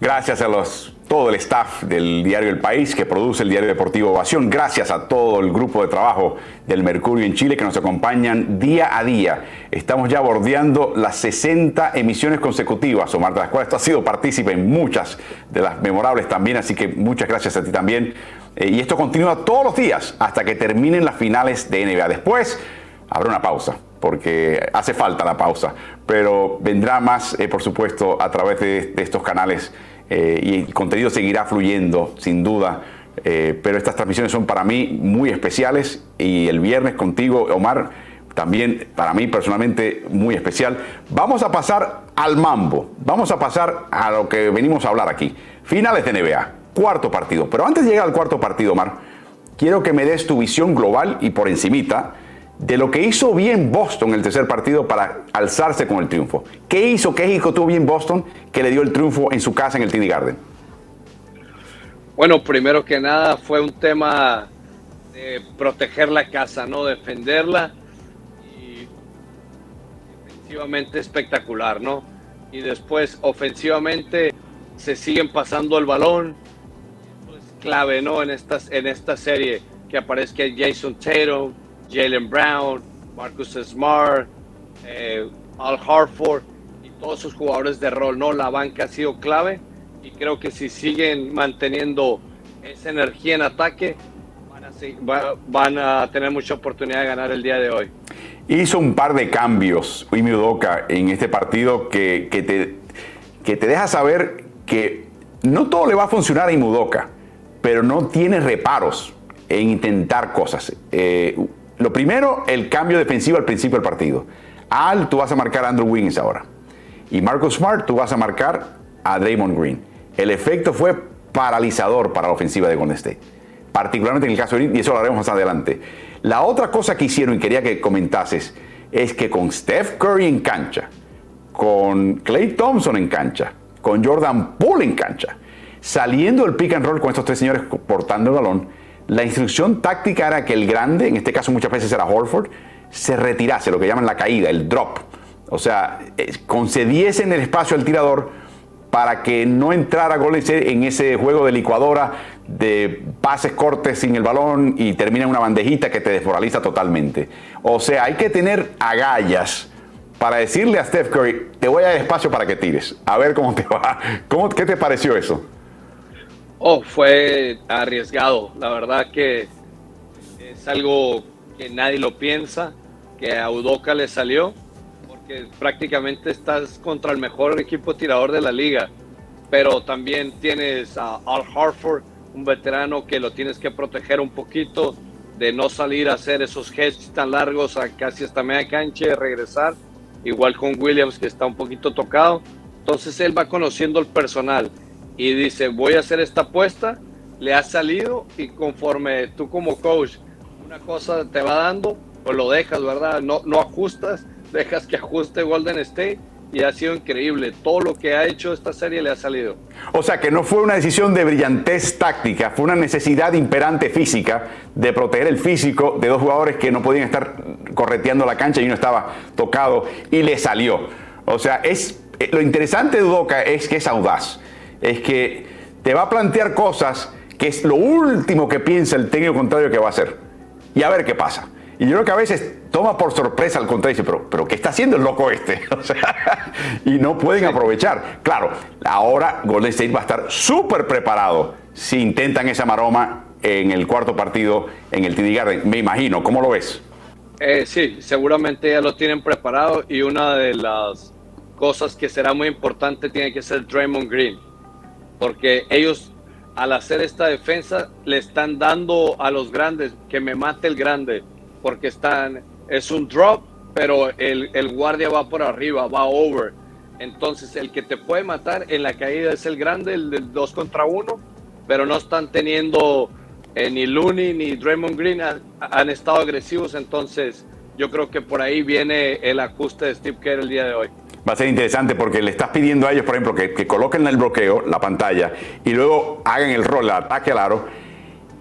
Gracias a los todo el staff del diario El País que produce el diario deportivo Ovación. Gracias a todo el grupo de trabajo del Mercurio en Chile que nos acompañan día a día. Estamos ya bordeando las 60 emisiones consecutivas, Omar, de las cuales tú has sido partícipe en muchas de las memorables también, así que muchas gracias a ti también. Eh, y esto continúa todos los días hasta que terminen las finales de NBA. Después habrá una pausa porque hace falta la pausa, pero vendrá más, eh, por supuesto, a través de estos canales eh, y el contenido seguirá fluyendo, sin duda. Eh, pero estas transmisiones son para mí muy especiales y el viernes contigo, Omar, también para mí personalmente muy especial. Vamos a pasar al mambo, vamos a pasar a lo que venimos a hablar aquí. Finales de NBA, cuarto partido. Pero antes de llegar al cuarto partido, Omar, quiero que me des tu visión global y por encimita de lo que hizo bien Boston en el tercer partido para alzarse con el triunfo. ¿Qué hizo, qué tuvo bien Boston que le dio el triunfo en su casa en el TD Garden? Bueno, primero que nada fue un tema de proteger la casa, ¿no? Defenderla y defensivamente espectacular, ¿no? Y después ofensivamente se siguen pasando el balón. es clave, ¿no? En, estas, en esta serie que aparezca Jason Tatum, Jalen Brown, Marcus Smart, eh, Al Harford y todos esos jugadores de rol, ¿no? La banca ha sido clave y creo que si siguen manteniendo esa energía en ataque, van a, tener mucha oportunidad de ganar el día de hoy. Hizo un par de cambios, Imi en este partido que, te, que te deja saber que no todo le va a funcionar a Imudoka, pero no tiene reparos en intentar cosas. Eh, lo primero, el cambio defensivo al principio del partido. Al, tú vas a marcar a Andrew Wiggins ahora. Y Marcus Smart, tú vas a marcar a Draymond Green. El efecto fue paralizador para la ofensiva de Golden State. Particularmente en el caso de Green, y eso lo haremos más adelante. La otra cosa que hicieron y quería que comentases es que con Steph Curry en cancha, con Clay Thompson en cancha, con Jordan Poole en cancha, saliendo el pick and roll con estos tres señores portando el balón, la instrucción táctica era que el grande, en este caso muchas veces era Horford, se retirase, lo que llaman la caída, el drop. O sea, eh, concediese en el espacio al tirador para que no entrara Golden en ese juego de licuadora de pases cortes sin el balón y termina en una bandejita que te desmoraliza totalmente. O sea, hay que tener agallas para decirle a Steph Curry, te voy a dar espacio para que tires. A ver cómo te va. *laughs* ¿Cómo, ¿Qué te pareció eso? Oh, fue arriesgado. La verdad que es algo que nadie lo piensa, que a Udoca le salió, porque prácticamente estás contra el mejor equipo tirador de la liga. Pero también tienes a Al Harford, un veterano que lo tienes que proteger un poquito de no salir a hacer esos gestos tan largos a casi hasta media cancha y regresar. Igual con Williams que está un poquito tocado. Entonces él va conociendo el personal y dice, voy a hacer esta apuesta, le ha salido y conforme tú como coach una cosa te va dando, pues lo dejas, ¿verdad? No, no ajustas, dejas que ajuste Golden State y ha sido increíble. Todo lo que ha hecho esta serie le ha salido. O sea que no fue una decisión de brillantez táctica, fue una necesidad imperante física de proteger el físico de dos jugadores que no podían estar correteando la cancha y uno estaba tocado y le salió. O sea, es eh, lo interesante de Udoca es que es audaz es que te va a plantear cosas que es lo último que piensa el técnico contrario que va a hacer. Y a ver qué pasa. Y yo creo que a veces toma por sorpresa al contrario y dice, pero, pero ¿qué está haciendo el loco este? *laughs* y no pueden aprovechar. Claro, ahora Golden State va a estar súper preparado si intentan esa maroma en el cuarto partido en el TD Garden. Me imagino, ¿cómo lo ves? Eh, sí, seguramente ya lo tienen preparado y una de las cosas que será muy importante tiene que ser Draymond Green porque ellos al hacer esta defensa le están dando a los grandes que me mate el grande, porque están, es un drop, pero el, guardia va por arriba, va over. Entonces el que te puede matar en la caída es el grande, el del 2 contra 1, pero no están teniendo eh, ni Looney ni Draymond Green han, estado agresivos, entonces yo creo que por ahí viene el ajuste de Steve Kerr el día de hoy va a ser interesante porque le estás pidiendo a ellos, por ejemplo, que, coloquen el bloqueo, la pantalla, y luego hagan el rol, el ataque al aro,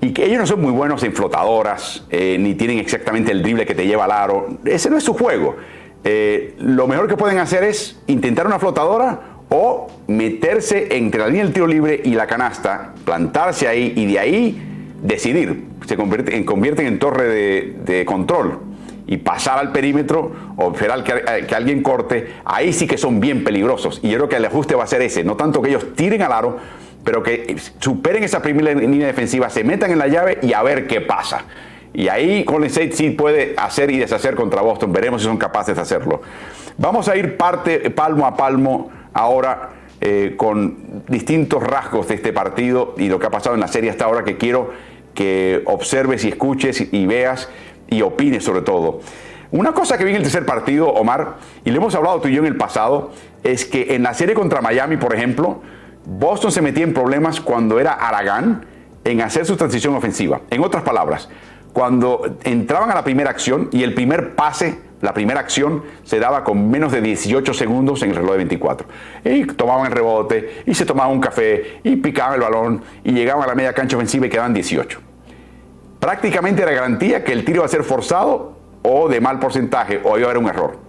y que ellos no son muy buenos en flotadoras, eh, ni tienen exactamente el drible que te lleva al aro. Ese no es su juego. Eh, lo mejor que pueden hacer es intentar una flotadora o meterse entre la línea del tiro libre y la canasta, plantarse ahí y de ahí decidir. Se convierten, convierten en torre de, de control y pasar al perímetro o esperar que, eh, que, alguien corte, ahí sí que son bien peligrosos. Y yo creo que el ajuste va a ser ese, no tanto que ellos tiren al aro, pero que superen esa primera línea defensiva, se metan en la llave y a ver qué pasa. Y ahí Golden State sí puede hacer y deshacer contra Boston. Veremos si son capaces de hacerlo. Vamos a ir parte palmo a palmo ahora eh, con distintos rasgos de este partido y lo que ha pasado en la serie hasta ahora que quiero que observes y escuches y veas y opine sobre todo. Una cosa que vi en el tercer partido, Omar, y lo hemos hablado tú y yo en el pasado, es que en la serie contra Miami, por ejemplo, Boston se metía en problemas cuando era Aragán en hacer su transición ofensiva. En otras palabras, cuando entraban a la primera acción y el primer pase, la primera acción, se daba con menos de 18 segundos en el reloj de 24. Y tomaban el rebote, y se tomaban un café, y picaban el balón, y llegaban a la media cancha ofensiva y quedaban 18. Prácticamente era garantía que el tiro iba a ser forzado o de mal porcentaje, o iba a haber un error.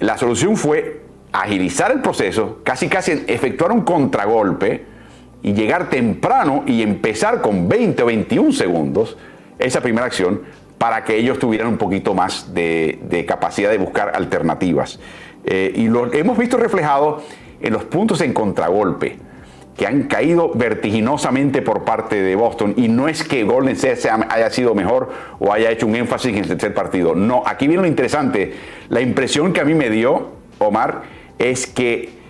La solución fue agilizar el proceso, casi casi efectuar un contragolpe y llegar temprano y empezar con 20 o 21 segundos esa primera acción para que ellos tuvieran un poquito más de, capacidad de buscar alternativas. Eh, y lo hemos visto reflejado en los puntos en contragolpe que han caído vertiginosamente por parte de Boston. Y no es que Golden State haya sido mejor o haya hecho un énfasis en el tercer partido. No, aquí viene lo interesante. La impresión que a mí me dio, Omar, es que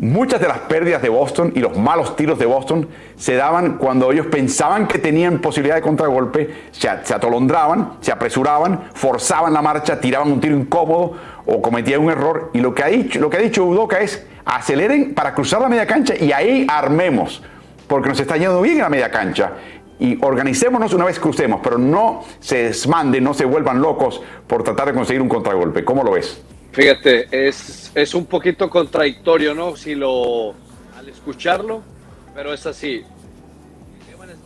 Muchas de las pérdidas de Boston y los malos tiros de Boston se daban cuando ellos pensaban que tenían posibilidad de contragolpe, se, atolondraban, se apresuraban, forzaban la marcha, tiraban un tiro incómodo o cometían un error. Y lo que ha dicho, lo que ha dicho Udoca es aceleren para cruzar la media cancha y ahí armemos, porque nos está yendo bien en la media cancha. Y organicémonos una vez crucemos, pero no se desmanden, no se vuelvan locos por tratar de conseguir un contragolpe. ¿Cómo lo ves? Fíjate, es, es un poquito contradictorio, ¿no? Si lo, al escucharlo, pero es así.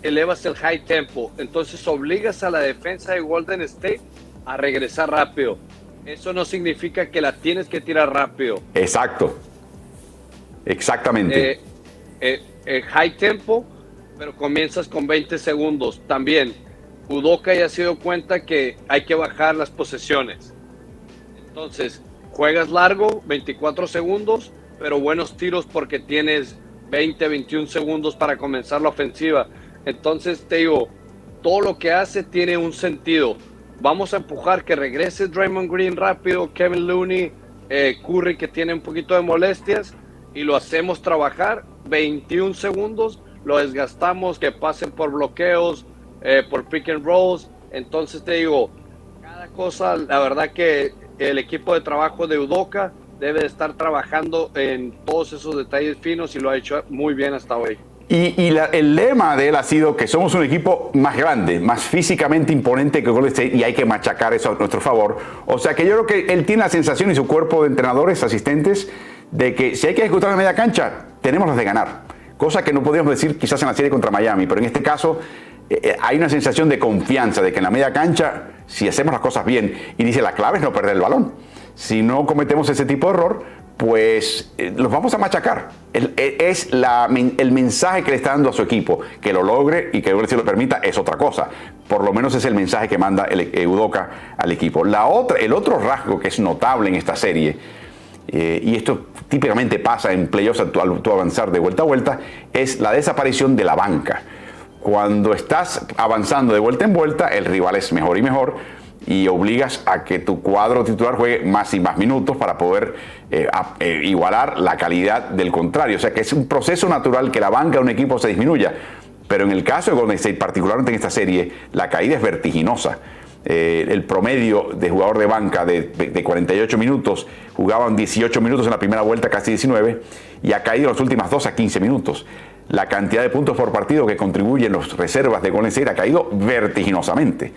Elevas el high tempo, entonces obligas a la defensa de Golden State a regresar rápido. Eso no significa que la tienes que tirar rápido. Exacto. Exactamente. Eh, eh, eh, high tempo, pero comienzas con 20 segundos. También, Udoka ya se dio cuenta que hay que bajar las posesiones. Entonces, juegas largo, 24 segundos, pero buenos tiros porque tienes 20, 21 segundos para comenzar la ofensiva. Entonces te digo, todo lo que hace tiene un sentido. Vamos a empujar que regrese Draymond Green rápido, Kevin Looney, eh, Curry que tiene un poquito de molestias y lo hacemos trabajar 21 segundos, lo desgastamos, que pasen por bloqueos, eh, por pick and rolls. Entonces te digo, cada cosa, la verdad que el equipo de trabajo de Udoca debe de estar trabajando en todos esos detalles finos y lo ha hecho muy bien hasta hoy. Y, el lema de él ha sido que somos un equipo más grande, más físicamente imponente que Golden State y hay que machacar eso a nuestro favor. O sea que yo creo que él tiene la sensación y su cuerpo de entrenadores, asistentes, de que si hay que ejecutar en media cancha, tenemos las de ganar. Cosa que no podríamos decir quizás en la serie contra Miami, pero en este caso eh, eh, hay una sensación de confianza, de que en la media cancha, si hacemos las cosas bien, y dice la clave es no perder el balón. Si no cometemos ese tipo de error, pues eh, los vamos a machacar. es el mensaje que le está dando a su equipo. Que lo logre y que se lo permita es otra cosa. Por lo menos es el mensaje que manda el Eudoca al equipo. La otra, el otro rasgo que es notable en esta serie, y esto típicamente pasa en playoffs al avanzar de vuelta a vuelta, es la desaparición de la banca. Cuando estás avanzando de vuelta en vuelta, el rival es mejor y mejor y obligas a que tu cuadro titular juegue más y más minutos para poder eh, eh, igualar la calidad del contrario. O sea que es un proceso natural que la banca de un equipo se disminuya. Pero en el caso de Golden State, particularmente en esta serie, la caída es vertiginosa. Eh, el promedio de jugador de banca de, de, 48 minutos jugaban 18 minutos en la primera vuelta, casi 19, y ha caído las últimas dos a 15 minutos la cantidad de puntos por partido que contribuyen los reservas de Golden State ha caído vertiginosamente.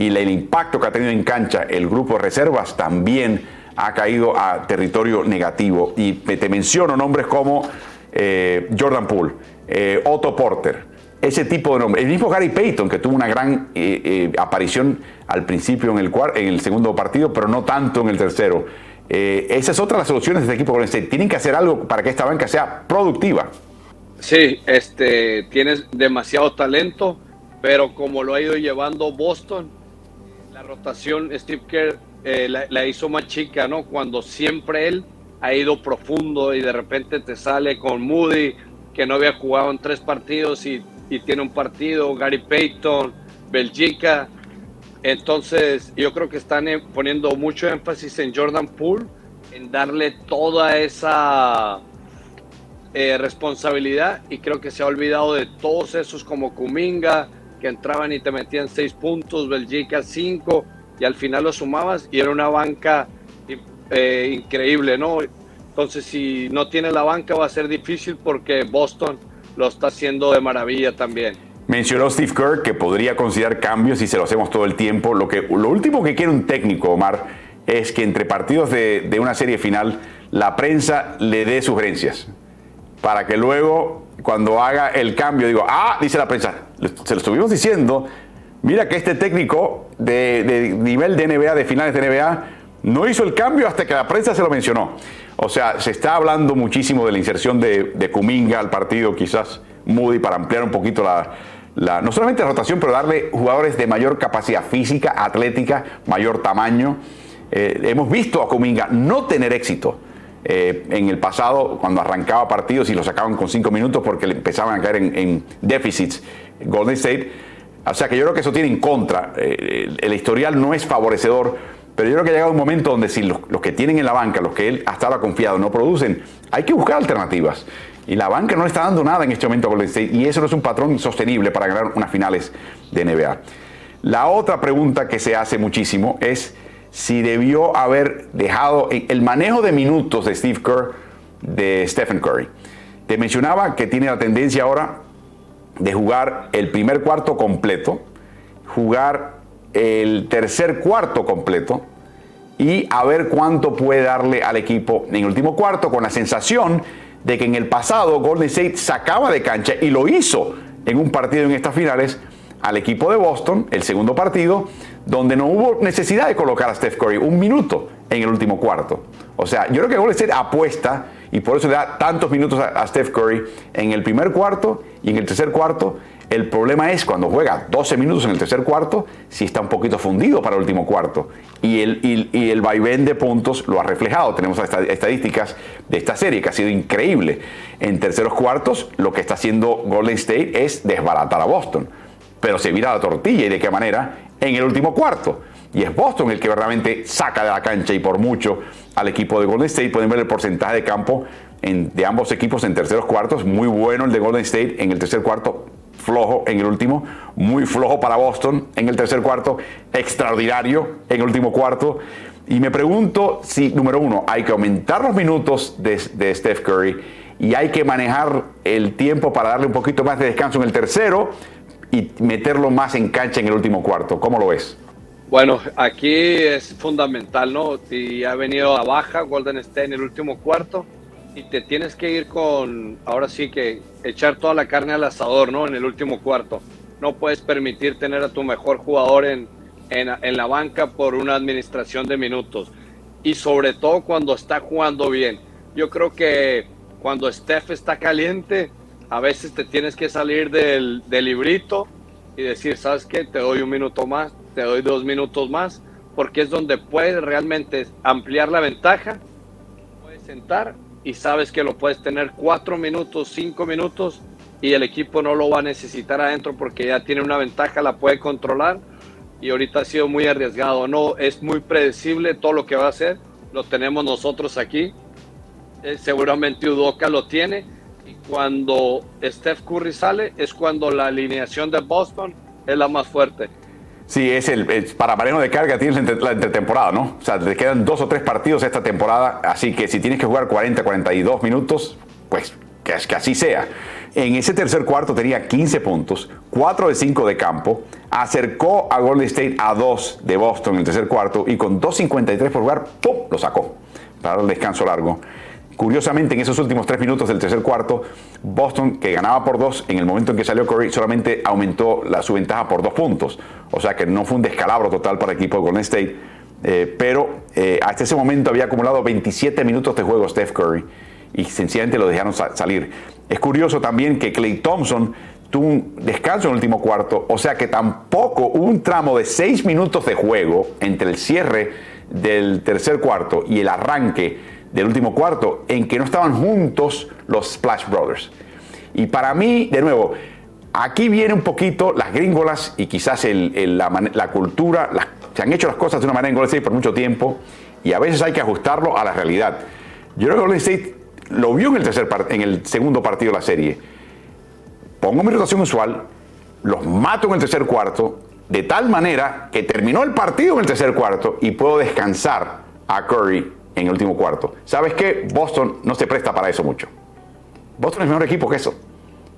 Y el impacto que ha tenido en cancha el grupo de reservas también ha caído a territorio negativo. Y te menciono nombres como eh, Jordan Poole, eh, Otto Porter, ese tipo de nombres. El mismo Gary Payton, que tuvo una gran eh, aparición al principio en el, en el segundo partido, pero no tanto en el tercero. esa es otra de las soluciones de este equipo. Tienen que hacer algo para que esta banca sea productiva. Sí, este, tienes demasiado talento, pero como lo ha ido llevando Boston, rotación Steve Kerr eh, la, hizo más chica, ¿no? Cuando siempre él ha ido profundo y de repente te sale con Moody, que no había jugado en tres partidos y, tiene un partido, Gary Payton, Belgica. Entonces, yo creo que están poniendo mucho énfasis en Jordan Poole, en darle toda esa eh, responsabilidad y creo que se ha olvidado de todos esos como Kuminga que entraban y te metían seis puntos, Belgica cinco y al final lo sumabas y era una banca eh, increíble, ¿no? Entonces si no tiene la banca va a ser difícil porque Boston lo está haciendo de maravilla también. Mencionó Steve Kerr que podría considerar cambios y se lo hacemos todo el tiempo. Lo, que, lo último que quiere un técnico, Omar, es que entre partidos de, de una serie final la prensa le dé sugerencias para que luego cuando haga el cambio digo, ah, dice la prensa, se lo estuvimos diciendo, mira que este técnico de, nivel de NBA, de finales de NBA, no hizo el cambio hasta que la prensa se lo mencionó. O sea, se está hablando muchísimo de la inserción de, de Kuminga al partido, quizás Moody, para ampliar un poquito la, la, no solamente la rotación, pero darle jugadores de mayor capacidad física, atlética, mayor tamaño. Eh, hemos visto a Kuminga no tener éxito eh, en el pasado cuando arrancaba partidos y lo sacaban con cinco minutos porque le empezaban a caer en, déficits Golden State. O sea que yo creo que eso tiene en contra. Eh, el, historial no es favorecedor, pero yo creo que ha llegado un momento donde si los, los, que tienen en la banca, los que él hasta ahora confiado, no producen, hay que buscar alternativas. Y la banca no le está dando nada en este momento a Golden State y eso no es un patrón sostenible para ganar unas finales de NBA. La otra pregunta que se hace muchísimo es si debió haber dejado el manejo de minutos de Steve Kerr de Stephen Curry. Te mencionaba que tiene la tendencia ahora de jugar el primer cuarto completo, jugar el tercer cuarto completo y a ver cuánto puede darle al equipo en el último cuarto con la sensación de que en el pasado Golden State sacaba de cancha y lo hizo en un partido en estas finales al equipo de Boston, el segundo partido, donde no hubo necesidad de colocar a Steph Curry un minuto en el último cuarto. O sea, yo creo que Golden State apuesta y por eso le da tantos minutos a, Steph Curry en el primer cuarto y en el tercer cuarto. El problema es cuando juega 12 minutos en el tercer cuarto, si está un poquito fundido para el último cuarto. Y el, vaivén de puntos lo ha reflejado. Tenemos estadísticas de esta serie que ha sido increíble. En terceros cuartos, lo que está haciendo Golden State es desbaratar a Boston. Pero se vira la tortilla y de qué manera en el último cuarto. Y es Boston el que realmente saca de la cancha y por mucho al equipo de Golden State. Pueden ver el porcentaje de campo en, de ambos equipos en terceros cuartos. Muy bueno el de Golden State en el tercer cuarto, flojo en el último. Muy flojo para Boston en el tercer cuarto, extraordinario en el último cuarto. Y me pregunto si, número uno, hay que aumentar los minutos de, de Steph Curry y hay que manejar el tiempo para darle un poquito más de descanso en el tercero y meterlo más en cancha en el último cuarto. ¿Cómo lo ves? Bueno, aquí es fundamental, ¿no? Si ha venido a baja Golden State en el último cuarto y te tienes que ir con, ahora sí que echar toda la carne al asador, ¿no? En el último cuarto. No puedes permitir tener a tu mejor jugador en, en, en la banca por una administración de minutos. Y sobre todo cuando está jugando bien. Yo creo que cuando Steph está caliente, a veces te tienes que salir del, del, librito y decir, ¿sabes qué? Te doy un minuto más, te doy dos minutos más, porque es donde puedes realmente ampliar la ventaja, puedes sentar y sabes que lo puedes tener cuatro minutos, cinco minutos y el equipo no lo va a necesitar adentro porque ya tiene una ventaja, la puede controlar y ahorita ha sido muy arriesgado, no, es muy predecible todo lo que va a hacer, lo tenemos nosotros aquí, eh, seguramente Udoca lo tiene cuando Steph Curry sale es cuando la alineación de Boston es la más fuerte. Sí, es el, para manejo de carga tienes la entretemporada, ¿no? O sea, te quedan dos o tres partidos esta temporada, así que si tienes que jugar 40, 42 minutos, pues que, que así sea. En ese tercer cuarto tenía 15 puntos, 4 de 5 de campo, acercó a Golden State a 2 de Boston en el tercer cuarto y con 2.53 por jugar, ¡pum! lo sacó para el descanso largo. Curiosamente, en esos últimos tres minutos del tercer cuarto, Boston, que ganaba por dos, en el momento en que salió Curry, solamente aumentó su ventaja por dos puntos. O sea que no fue un descalabro total para el equipo de Golden State. Eh, pero eh, hasta ese momento había acumulado 27 minutos de juego Steph Curry y sencillamente lo dejaron sa salir. Es curioso también que Clay Thompson tuvo un descanso en el último cuarto, o sea que tampoco hubo un tramo de seis minutos de juego entre el cierre del tercer cuarto y el arranque del último cuarto en que no estaban juntos los Splash Brothers. Y para mí, de nuevo, aquí viene un poquito las gringolas y quizás el, la, cultura, se han hecho las cosas de una manera en Golden State por mucho tiempo y a veces hay que ajustarlo a la realidad. Yo creo que Golden State lo vio en el, tercer en el segundo partido de la serie. Pongo mi rotación usual, los mato en el tercer cuarto, de tal manera que terminó el partido en el tercer cuarto y puedo descansar a Curry en el último cuarto. ¿Sabes qué? Boston no se presta para eso mucho. Boston es mejor equipo que eso.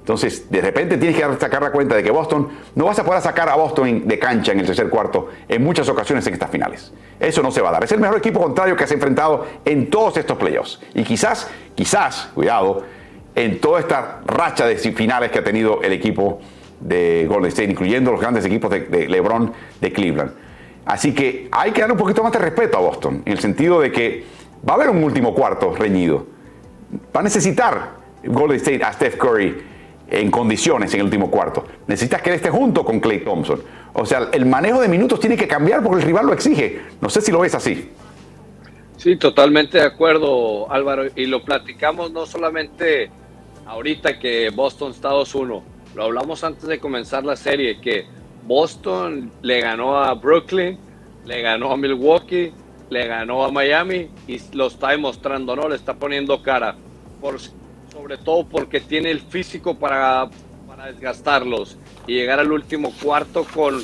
Entonces, de repente tienes que sacar la cuenta de que Boston, no vas a poder sacar a Boston de cancha en el tercer cuarto en muchas ocasiones en estas finales. Eso no se va a dar. Es el mejor equipo contrario que has enfrentado en todos estos playoffs. Y quizás, quizás, cuidado, en toda esta racha de finales que ha tenido el equipo de Golden State, incluyendo los grandes equipos de, LeBron de Cleveland. Así que hay que dar un poquito más de respeto a Boston, en el sentido de que va a haber un último cuarto reñido. Va a necesitar Golden State a Steph Curry en condiciones en el último cuarto. Necesitas que esté junto con Clay Thompson. O sea, el manejo de minutos tiene que cambiar porque el rival lo exige. No sé si lo ves así. Sí, totalmente de acuerdo, Álvaro. Y lo platicamos no solamente ahorita que Boston está 2-1, lo hablamos antes de comenzar la serie, que Boston le ganó a Brooklyn, le ganó a Milwaukee, le ganó a Miami y lo está demostrando, ¿no? Le está poniendo cara. Sobre todo porque tiene el físico para, para desgastarlos y llegar al último cuarto con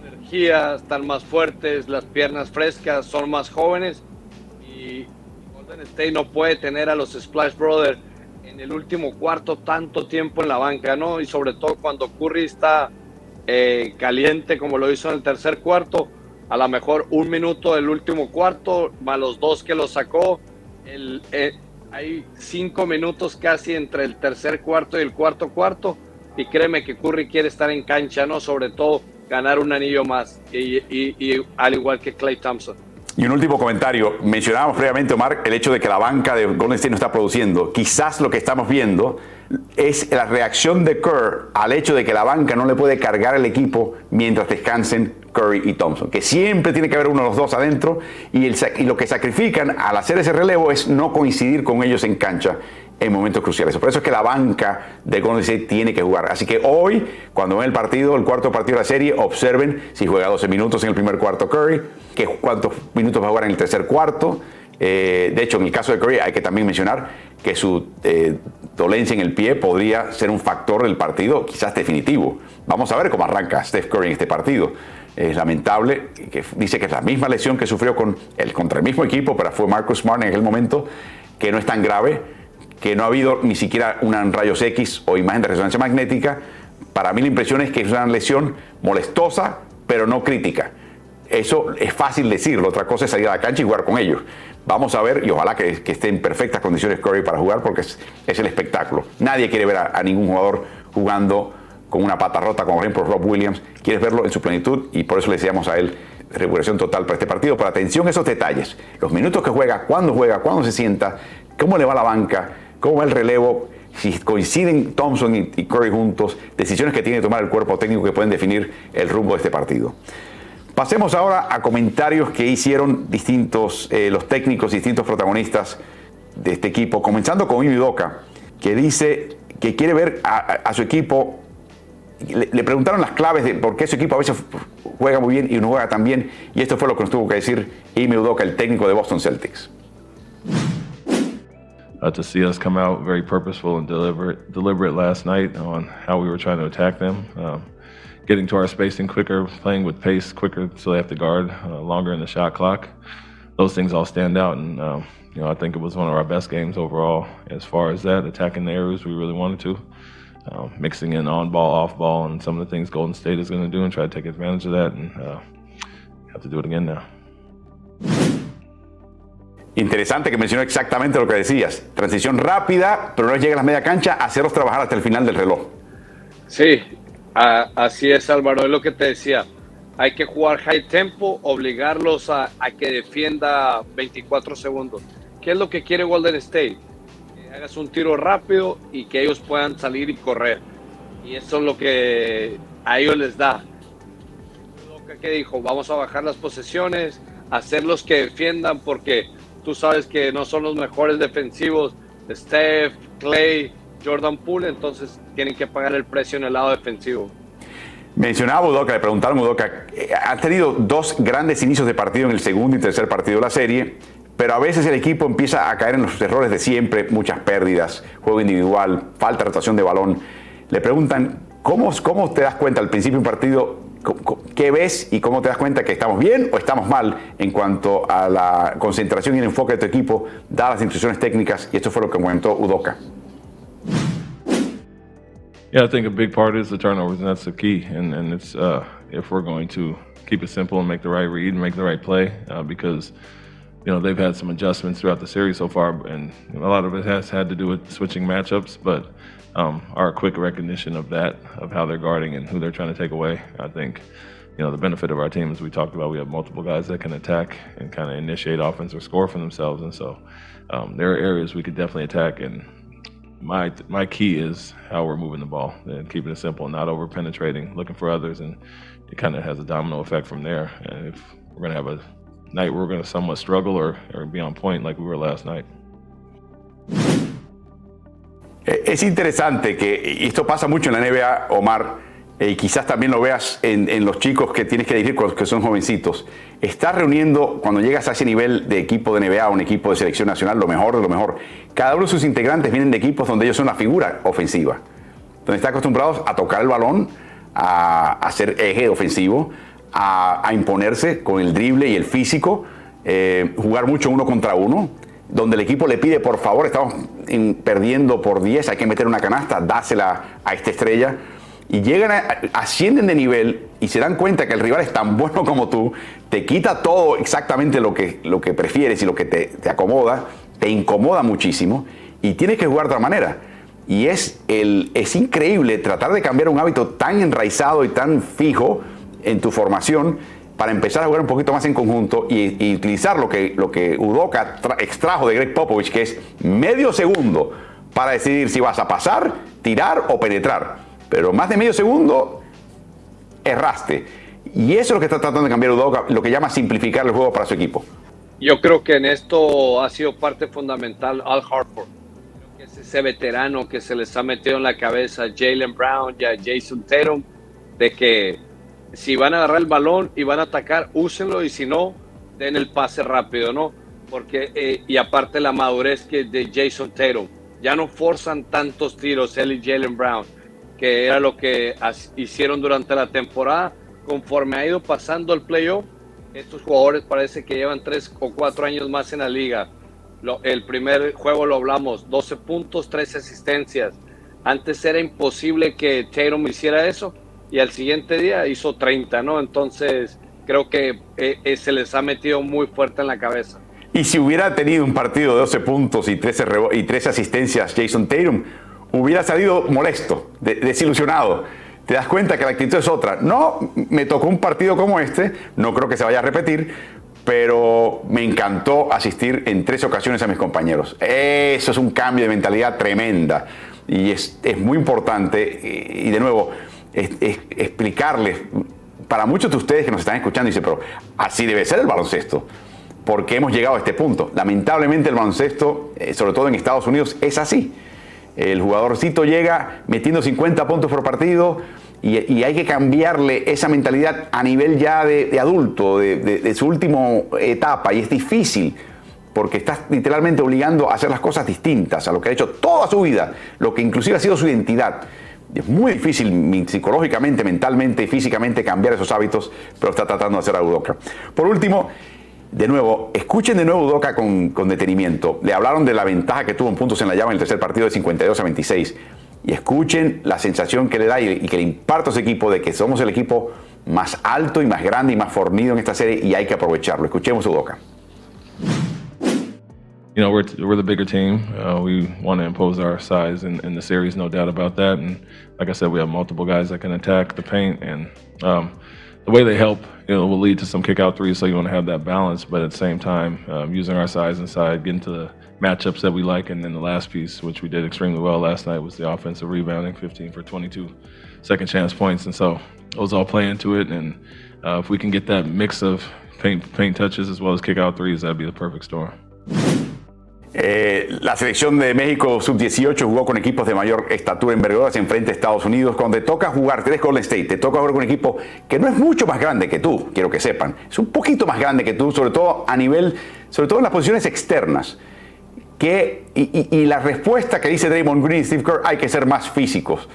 energía, están más fuertes, las piernas frescas, son más jóvenes y Golden State no puede tener a los Splash Brothers en el último cuarto tanto tiempo en la banca, ¿no? Y sobre todo cuando Curry está eh, caliente como lo hizo en el tercer cuarto, a lo mejor un minuto del último cuarto, más los dos que lo sacó, eh, hay cinco minutos casi entre el tercer cuarto y el cuarto cuarto. Y créeme que Curry quiere estar en cancha, ¿no? Sobre todo ganar un anillo más. Y, al igual que Clay Thompson. Y un último comentario. Mencionábamos previamente, Omar, el hecho de que la banca de Golden State no está produciendo. Quizás lo que estamos viendo es la reacción de Kerr al hecho de que la banca no le puede cargar el equipo mientras descansen Curry y Thompson, que siempre tiene que haber uno de los dos adentro y, y lo que sacrifican al hacer ese relevo es no coincidir con ellos en cancha en momentos cruciales. Por eso es que la banca de Golden State tiene que jugar. Así que hoy, cuando ven el partido, el cuarto partido de la serie, observen si juega 12 minutos en el primer cuarto Curry, que cuántos minutos va a jugar en el tercer cuarto. Eh, de hecho, en el caso de Curry hay que también mencionar que su eh, dolencia en el pie podría ser un factor del partido, quizás definitivo. Vamos a ver cómo arranca Steph Curry en este partido es lamentable, que dice que es la misma lesión que sufrió con el, contra el mismo equipo, pero fue Marcus Smart en aquel momento, que no es tan grave, que no ha habido ni siquiera una rayos X o imagen de resonancia magnética. Para mí la impresión es que es una lesión molestosa, pero no crítica. Eso es fácil decirlo, otra cosa es salir a la cancha y jugar con ellos. Vamos a ver y ojalá que, esté en perfectas condiciones Curry para jugar porque es, el espectáculo. Nadie quiere ver a ningún jugador jugando con una pata rota, como por ejemplo Rob Williams, quieres verlo en su plenitud y por eso le decíamos a él recuperación total para este partido. Pero atención a esos detalles, los minutos que juega, cuándo juega, cuándo se sienta, cómo le va la banca, cómo va el relevo, si coinciden Thompson y Curry juntos, decisiones que tiene que tomar el cuerpo técnico que pueden definir el rumbo de este partido. Pasemos ahora a comentarios que hicieron distintos, eh, los técnicos, distintos protagonistas de este equipo, comenzando con Imi Doca, que dice que quiere ver a su equipo le, preguntaron las claves de por qué su equipo a veces juega muy bien y no juega tan bien. Y esto fue lo que nos tuvo que decir Ime Udoka, el técnico de Boston Celtics. Uh, to see us come out very purposeful and deliberate, deliberate last night on how we were trying to attack them. Um, getting to our spacing quicker, playing with pace quicker so they have to guard uh, longer in the shot clock. Those things all stand out. And, um, you know, I think it was one of our best games overall as far as that, attacking the areas we really wanted to. uh, mixing in on ball, off ball, and some of the things Golden State is going to do and try to take advantage of that. And uh, have to do it again now. Interesante que mencionó exactamente lo que decías. Transición rápida, pero no llega a la media cancha, hacerlos trabajar hasta el final del reloj. Sí, así es Álvaro, es lo que te decía. Hay que jugar high tempo, obligarlos a, que defienda 24 segundos. ¿Qué es lo que quiere Golden State? hagas un tiro rápido y que ellos puedan salir y correr. Y eso es lo que a ellos les da. ¿Qué dijo? Vamos a bajar las posesiones, hacerlos que defiendan porque tú sabes que no son los mejores defensivos. Steph, Clay, Jordan Poole, entonces tienen que pagar el precio en el lado defensivo. Mencionaba Budoka, le preguntaron a Budoka, eh, ha tenido dos grandes inicios de partido en el segundo y tercer partido de la serie pero a veces el equipo empieza a caer en los errores de siempre, muchas pérdidas, juego individual, falta de rotación de balón. Le preguntan, ¿cómo, cómo te das cuenta al principio de un partido? ¿Qué ves y cómo te das cuenta que estamos bien o estamos mal en cuanto a la concentración y el enfoque de tu equipo, dadas las instrucciones técnicas? Y esto fue lo que comentó Udoka. Yeah, I think a big part is the turnovers, and that's the key. And and it's uh, if we're going to keep it simple and make the right read and make the right play, uh, because you know they've had some adjustments throughout the series so far, and a lot of it has had to do with switching matchups. But um, our quick recognition of that, of how they're guarding and who they're trying to take away, I think you know, the benefit of our team, as we talked about, we have multiple guys that can attack and kind of initiate offense or score for themselves. And so um, there are areas we could definitely attack. And my my key is how we're moving the ball and keeping it simple, not over penetrating, looking for others. And it kind of has a domino effect from there. And if we're going to have a night we're going to somewhat struggle or, or be on point like we were last night. Es interesante que esto pasa mucho en la NBA, Omar. y quizás también lo veas en, los chicos que tienes que dirigir, que son jovencitos, estás reuniendo, cuando llegas a ese nivel de equipo de NBA, un equipo de selección nacional, lo mejor de lo mejor. Cada uno de sus integrantes vienen de equipos donde ellos son la figura ofensiva, donde están acostumbrados a tocar el balón, a, hacer eje ofensivo, a, imponerse con el drible y el físico, eh, jugar mucho uno contra uno, donde el equipo le pide, por favor, estamos perdiendo por 10, hay que meter una canasta, dásela a esta estrella y llegan, a, ascienden de nivel y se dan cuenta que el rival es tan *laughs* bueno como tú, te quita todo exactamente lo que, lo que prefieres y lo que te, acomoda, te incomoda muchísimo y tienes que jugar de otra manera. Y es, el, es increíble tratar de cambiar un hábito tan enraizado y tan fijo en tu formación para empezar a jugar un poquito más en conjunto y, utilizar lo que, lo que Udoka extrajo de Greg Popovich, que es medio segundo para decidir si vas a pasar, tirar o penetrar pero más de medio segundo erraste. Y eso es lo que está tratando de cambiar Udoka, lo que llama simplificar el juego para su equipo. Yo creo que en esto ha sido parte fundamental Al Hartford. Es ese veterano que se les ha metido en la cabeza a Jalen Brown y a Jason Tatum de que si van a agarrar el balón y van a atacar, úsenlo y si no, den el pase rápido, ¿no? Porque, eh, y aparte la madurez que de Jason Tatum, ya no forzan tantos tiros él y Jalen Brown que era lo que hicieron durante la temporada. Conforme ha ido pasando el playoff, estos jugadores parece que llevan tres o cuatro años más en la liga. el primer juego lo hablamos, 12 puntos, 13 asistencias. Antes era imposible que Tatum hiciera eso y al siguiente día hizo 30, ¿no? Entonces creo que eh, eh, se les ha metido muy fuerte en la cabeza. Y si hubiera tenido un partido de 12 puntos y 13, y 13 asistencias Jason Tatum, hubiera salido molesto, desilusionado. Te das cuenta que la actitud es otra. No, me tocó un partido como este, no creo que se vaya a repetir, pero me encantó asistir en tres ocasiones a mis compañeros. Eso es un cambio de mentalidad tremenda y es, muy importante. Y, de nuevo, explicarles, para muchos de ustedes que nos están escuchando, dice, pero así debe ser el baloncesto porque hemos llegado a este punto. Lamentablemente el baloncesto, eh, sobre todo en Estados Unidos, es así. El jugadorcito llega metiendo 50 puntos por partido y, hay que cambiarle esa mentalidad a nivel ya de, adulto, de, su última etapa. Y es difícil porque estás literalmente obligando a hacer las cosas distintas a lo que ha hecho toda su vida, lo que inclusive ha sido su identidad. Es muy difícil psicológicamente, mentalmente y físicamente cambiar esos hábitos, pero está tratando de hacer a Udoka. Por último, de nuevo, escuchen de nuevo Udoka con, detenimiento. Le hablaron de la ventaja que tuvo en puntos en la llave en el tercer partido de 52 a 26. Y escuchen la sensación que le da y, que le imparto a ese equipo de que somos el equipo más alto y más grande y más fornido en esta serie y hay que aprovecharlo. Escuchemos Udoka. You know, we're, we're the bigger team. Uh, we want to impose our size in, in, the series, no doubt about that. And like I said, we have multiple guys that can attack the paint. And um, the way they help, you know, will lead to some kick out threes. So you want to have that balance, but at the same time, um, using our size inside, getting to the matchups that we like, and then the last piece, which we did extremely well last night, was the offensive rebounding, 15 for 22 second chance points, and so those all play into it. And uh, if we can get that mix of paint paint touches as well as kick out threes, that'd be the perfect storm. Eh, la selección de México sub-18 jugó con equipos de mayor estatura en envergadura, se enfrenta a Estados Unidos. Cuando toca jugar, tres Golden State, te toca jugar con un equipo que no es mucho más grande que tú, quiero que sepan. Es un poquito más grande que tú, sobre todo a nivel, sobre todo en las posiciones externas. Que, y, la respuesta que dice Draymond Green y Steve Kerr, hay que ser más físicos.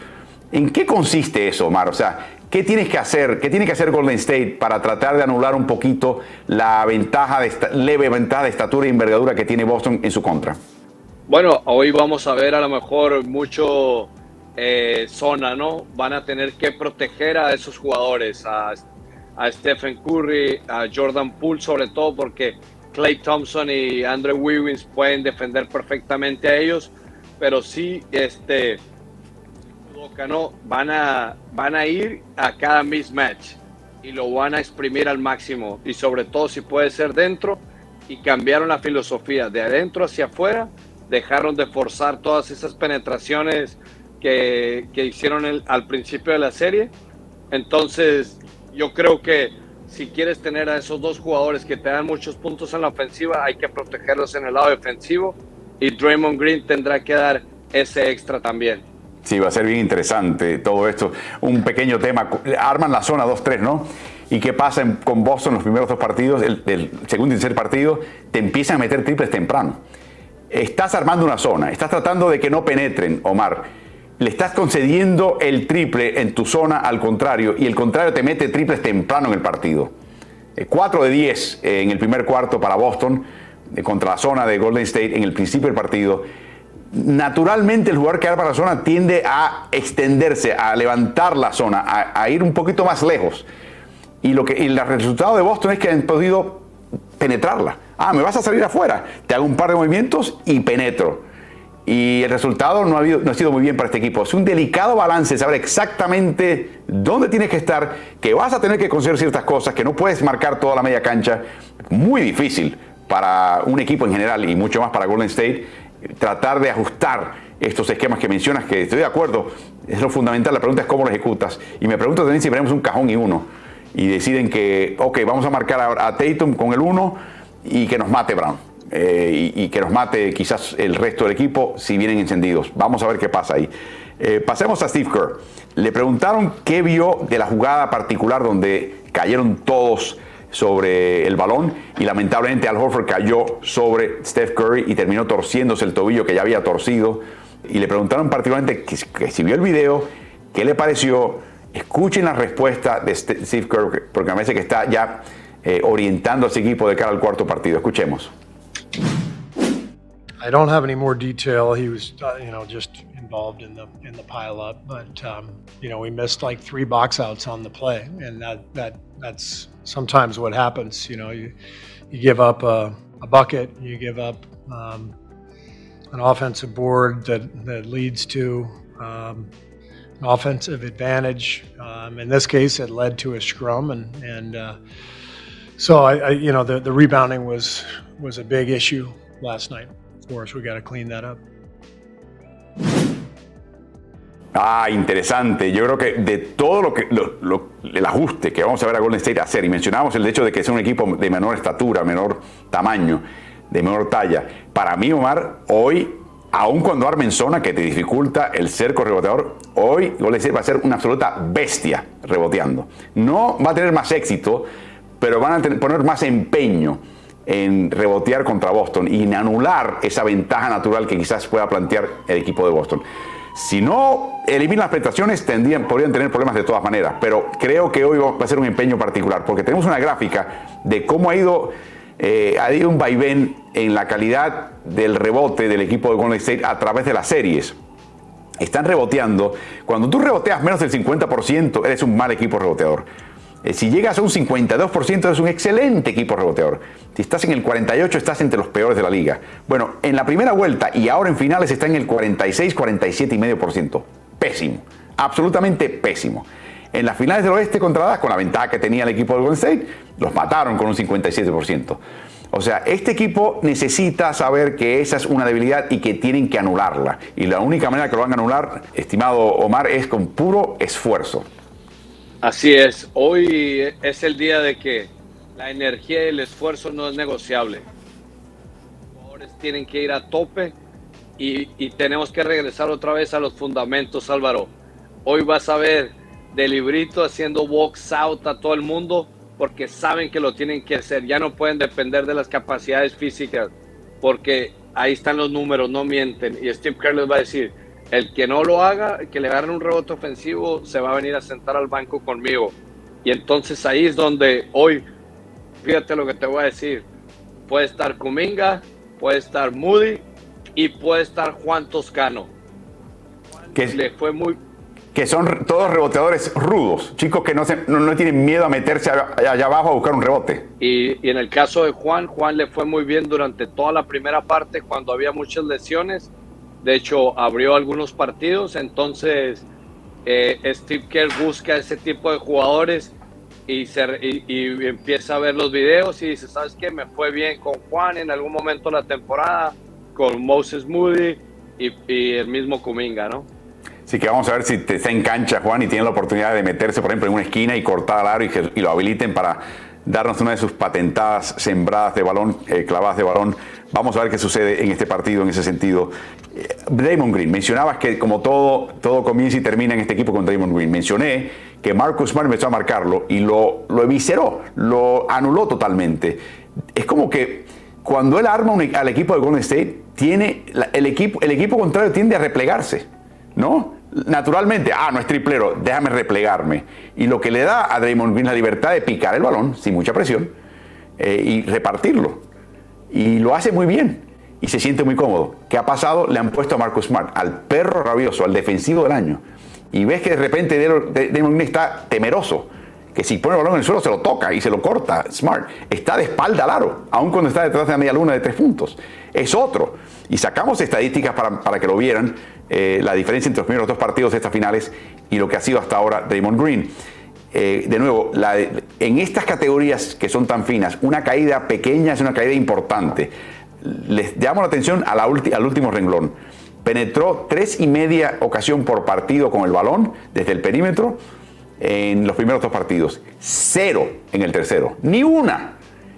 ¿En qué consiste eso, Omar? O sea, ¿Qué tienes que hacer? ¿Qué tiene que hacer Golden State para tratar de anular un poquito la ventaja de leve ventaja de estatura y envergadura que tiene Boston en su contra? Bueno, hoy vamos a ver a lo mejor mucho eh, zona, ¿no? Van a tener que proteger a esos jugadores, a, a Stephen Curry, a Jordan Poole sobre todo, porque Clay Thompson y Andrew Wiggins pueden defender perfectamente a ellos, pero sí, este, ¿no? van, a, van a ir a cada mismatch y lo van a exprimir al máximo, y sobre todo si puede ser dentro, y cambiaron la filosofía de adentro hacia afuera, dejaron de forzar todas esas penetraciones que, que hicieron al principio de la serie. Entonces, yo creo que si quieres tener a esos dos jugadores que te dan muchos puntos en la ofensiva, hay que protegerlos en el lado defensivo y Draymond Green tendrá que dar ese extra también. Sí, va a ser bien interesante todo esto. Un pequeño tema. Arman la zona 2-3, ¿no? ¿Y qué pasa con Boston los primeros dos partidos? El, segundo y tercer partido, te empiezan a meter triples temprano. Estás armando una zona, estás tratando de que no penetren, Omar. Le estás concediendo el triple en tu zona al contrario, y el contrario te mete triples temprano en el partido. 4 eh, de 10 eh, en el primer cuarto para Boston eh, contra la zona de Golden State en el principio del partido naturalmente el jugador que va para la zona tiende a extenderse, a levantar la zona, a, ir un poquito más lejos. Y, lo que, el resultado de Boston es que han podido penetrarla. Ah, me vas a salir afuera. Te hago un par de movimientos y penetro. Y el resultado no ha, no ha sido muy bien para este equipo. Es un delicado balance saber exactamente dónde tienes que estar, que vas a tener que conseguir ciertas cosas, que no puedes marcar toda la media cancha. Muy difícil para un equipo en general y mucho más para Golden State tratar de ajustar estos esquemas que mencionas, que estoy de acuerdo, es lo fundamental. La pregunta es cómo lo ejecutas. Y me pregunto también si veremos un cajón y uno. Y deciden que, ok, vamos a marcar a, Tatum con el uno y que nos mate Brown. Eh, y, que nos mate quizás el resto del equipo si vienen encendidos. Vamos a ver qué pasa ahí. Eh, pasemos a Steve Kerr. Le preguntaron qué vio de la jugada particular donde cayeron todos sobre el balón y lamentablemente Al Horford cayó sobre Steph Curry y terminó torciéndose el tobillo que ya había torcido. Y le preguntaron particularmente que, si vio el video, qué le pareció. Escuchen la respuesta de Steve Curry, porque me parece que está ya eh, orientando a ese equipo de cara al cuarto partido. Escuchemos. I don't have any more detail. He was, uh, you know, just involved in the in the pileup, but um, you know, we missed like three box outs on the play, and that that's sometimes what happens. You know, you you give up a, a bucket, you give up um, an offensive board that that leads to um, an offensive advantage. Um, in this case, it led to a scrum, and and uh, so I, I, you know, the the rebounding was was a big issue last night for us. We got to clean that up. Ah, interesante. Yo creo que de todo lo que el ajuste que vamos a ver a Golden State hacer, y mencionamos el hecho de que es un equipo de menor estatura, menor tamaño, de menor talla. Para mí, Omar, hoy, aun cuando armen zona que te dificulta el cerco reboteador, hoy Golden State va a ser una absoluta bestia reboteando. No va a tener más éxito, pero van a poner más empeño en rebotear contra Boston y en anular esa ventaja natural que quizás pueda plantear el equipo de Boston. Si no eliminan las penetraciones, tendrían, podrían tener problemas de todas maneras, pero creo que hoy va a ser un empeño particular, porque tenemos una gráfica de cómo ha ido, eh, ha ido un vaivén en la calidad del rebote del equipo de Golden State a través de las series. Están reboteando. Cuando tú reboteas menos del 50%, eres un mal equipo reboteador. Eh, si llegas a un 52%, es un excelente equipo reboteador. Si estás en el 48%, estás entre los peores de la liga. Bueno, en la primera vuelta y ahora en finales está en el 46, 47,5%. Pésimo. Absolutamente pésimo. En las finales del oeste contra Dallas, con la ventaja que tenía el equipo de Golden State, los mataron con un 57%. O sea, este equipo necesita saber que esa es una debilidad y que tienen que anularla. Y la única manera que lo van a anular, estimado Omar, es con puro esfuerzo. Así es, hoy es el día de que la energía y el esfuerzo no es negociable. Los jugadores tienen que ir a tope y, tenemos que regresar otra vez a los fundamentos, Álvaro. Hoy vas a ver de librito haciendo box out a todo el mundo porque saben que lo tienen que hacer. Ya no pueden depender de las capacidades físicas porque ahí están los números, no mienten. Y Steve Kerr les va a decir, el que no lo haga, que le agarren un rebote ofensivo, se va a venir a sentar al banco conmigo. Y entonces ahí es donde hoy, fíjate lo que te voy a decir, puede estar Kuminga, puede estar Moody y puede estar Juan Toscano. Que le fue muy que son todos reboteadores rudos, chicos que no, se, no, tienen miedo a meterse allá abajo a buscar un rebote. Y, en el caso de Juan, Juan le fue muy bien durante toda la primera parte cuando había muchas lesiones. De hecho, abrió algunos partidos, entonces eh, Steve Kerr busca ese tipo de jugadores y, se, y, empieza a ver los videos y dice, ¿sabes qué? Me fue bien con Juan en algún momento de la temporada, con Moses Moody y, el mismo Kuminga, ¿no? Así que vamos a ver si te está en cancha Juan y tiene la oportunidad de meterse, por ejemplo, en una esquina y cortar al aro y, lo habiliten para darnos una de sus patentadas sembradas de balón, eh, clavadas de balón. Vamos a ver qué sucede en este partido en ese sentido. Eh, Draymond Green, mencionabas que como todo, todo comienza y termina en este equipo con Draymond Green. Mencioné que Marcus Smart empezó a marcarlo y lo, lo evisceró, lo anuló totalmente. Es como que cuando él arma al equipo de Golden State, tiene el, equipo, el equipo contrario tiende a replegarse, ¿no? Naturalmente, ah, no es triplero, déjame replegarme. Y lo que le da a Draymond Green la libertad de picar el balón sin mucha presión eh, y repartirlo. Y lo hace muy bien y se siente muy cómodo. ¿Qué ha pasado? Le han puesto a Marcus Smart, al perro rabioso, al defensivo del año. Y ves que de repente Draymond Green está temeroso. Que si pone el balón en el suelo se lo toca y se lo corta. Smart está de espalda al aro, aun cuando está detrás de la media luna de tres puntos. Es otro. Y sacamos estadísticas para, para que lo vieran eh, la diferencia entre los primeros dos partidos de estas finales y lo que ha sido hasta ahora Draymond Green. Eh, de nuevo, en estas categorías que son tan finas, una caída pequeña es una caída importante. Les llamo la atención al último renglón. Penetró tres y media ocasión por partido con el balón desde el perímetro en los primeros dos partidos. Cero en el tercero. Ni una.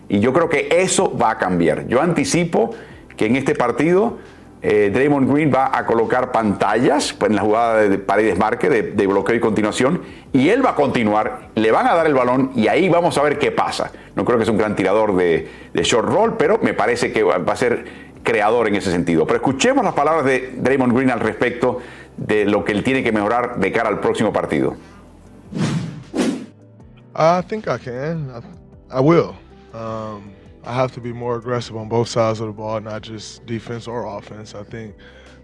Y yo creo que eso va a cambiar. Yo anticipo que en este partido eh, Draymond Green va a colocar pantallas en la jugada de paredes marque, de, bloqueo y continuación, y él va a continuar, le van a dar el balón y ahí vamos a ver qué pasa. No creo que es un gran tirador de, short roll, pero me parece que va a ser creador en ese sentido. Pero escuchemos las palabras de Draymond Green al respecto de lo que él tiene que mejorar de cara al próximo partido. I think I can. I, will. Um, I have to be more aggressive on both sides of the ball, not just defense or offense. I think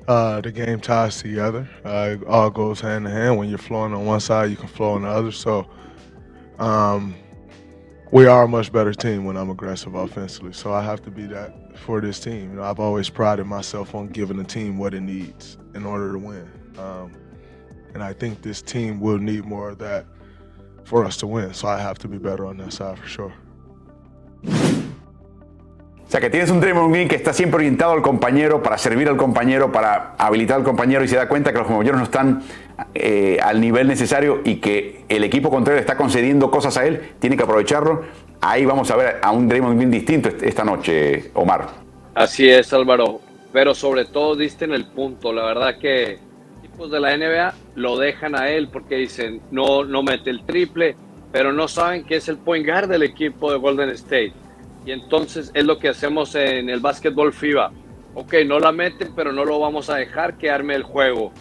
uh, the game ties together. Uh, it all goes hand in hand. When you're flowing on one side, you can flow on the other. So um, we are a much better team when I'm aggressive offensively. So I have to be that for this team. You know, I've always prided myself on giving the team what it needs in order to win. Um, and I think this team will need more of that for us to win. So I have to be better on that side for sure. O sea, que tienes un Draymond Green que está siempre orientado al compañero, para servir al compañero, para habilitar al compañero y se da cuenta que los compañeros no están eh, al nivel necesario y que el equipo contrario está concediendo cosas a él, tiene que aprovecharlo. Ahí vamos a ver a un Draymond Green distinto esta noche, Omar. Así es, Álvaro. Pero sobre todo diste en el punto. La verdad que equipos de la NBA lo dejan a él porque dicen no, no mete el triple, pero no saben que es el point guard del equipo de Golden State y entonces es lo que hacemos en el básquetbol FIBA. Ok, no la meten, pero no lo vamos a dejar que arme el juego.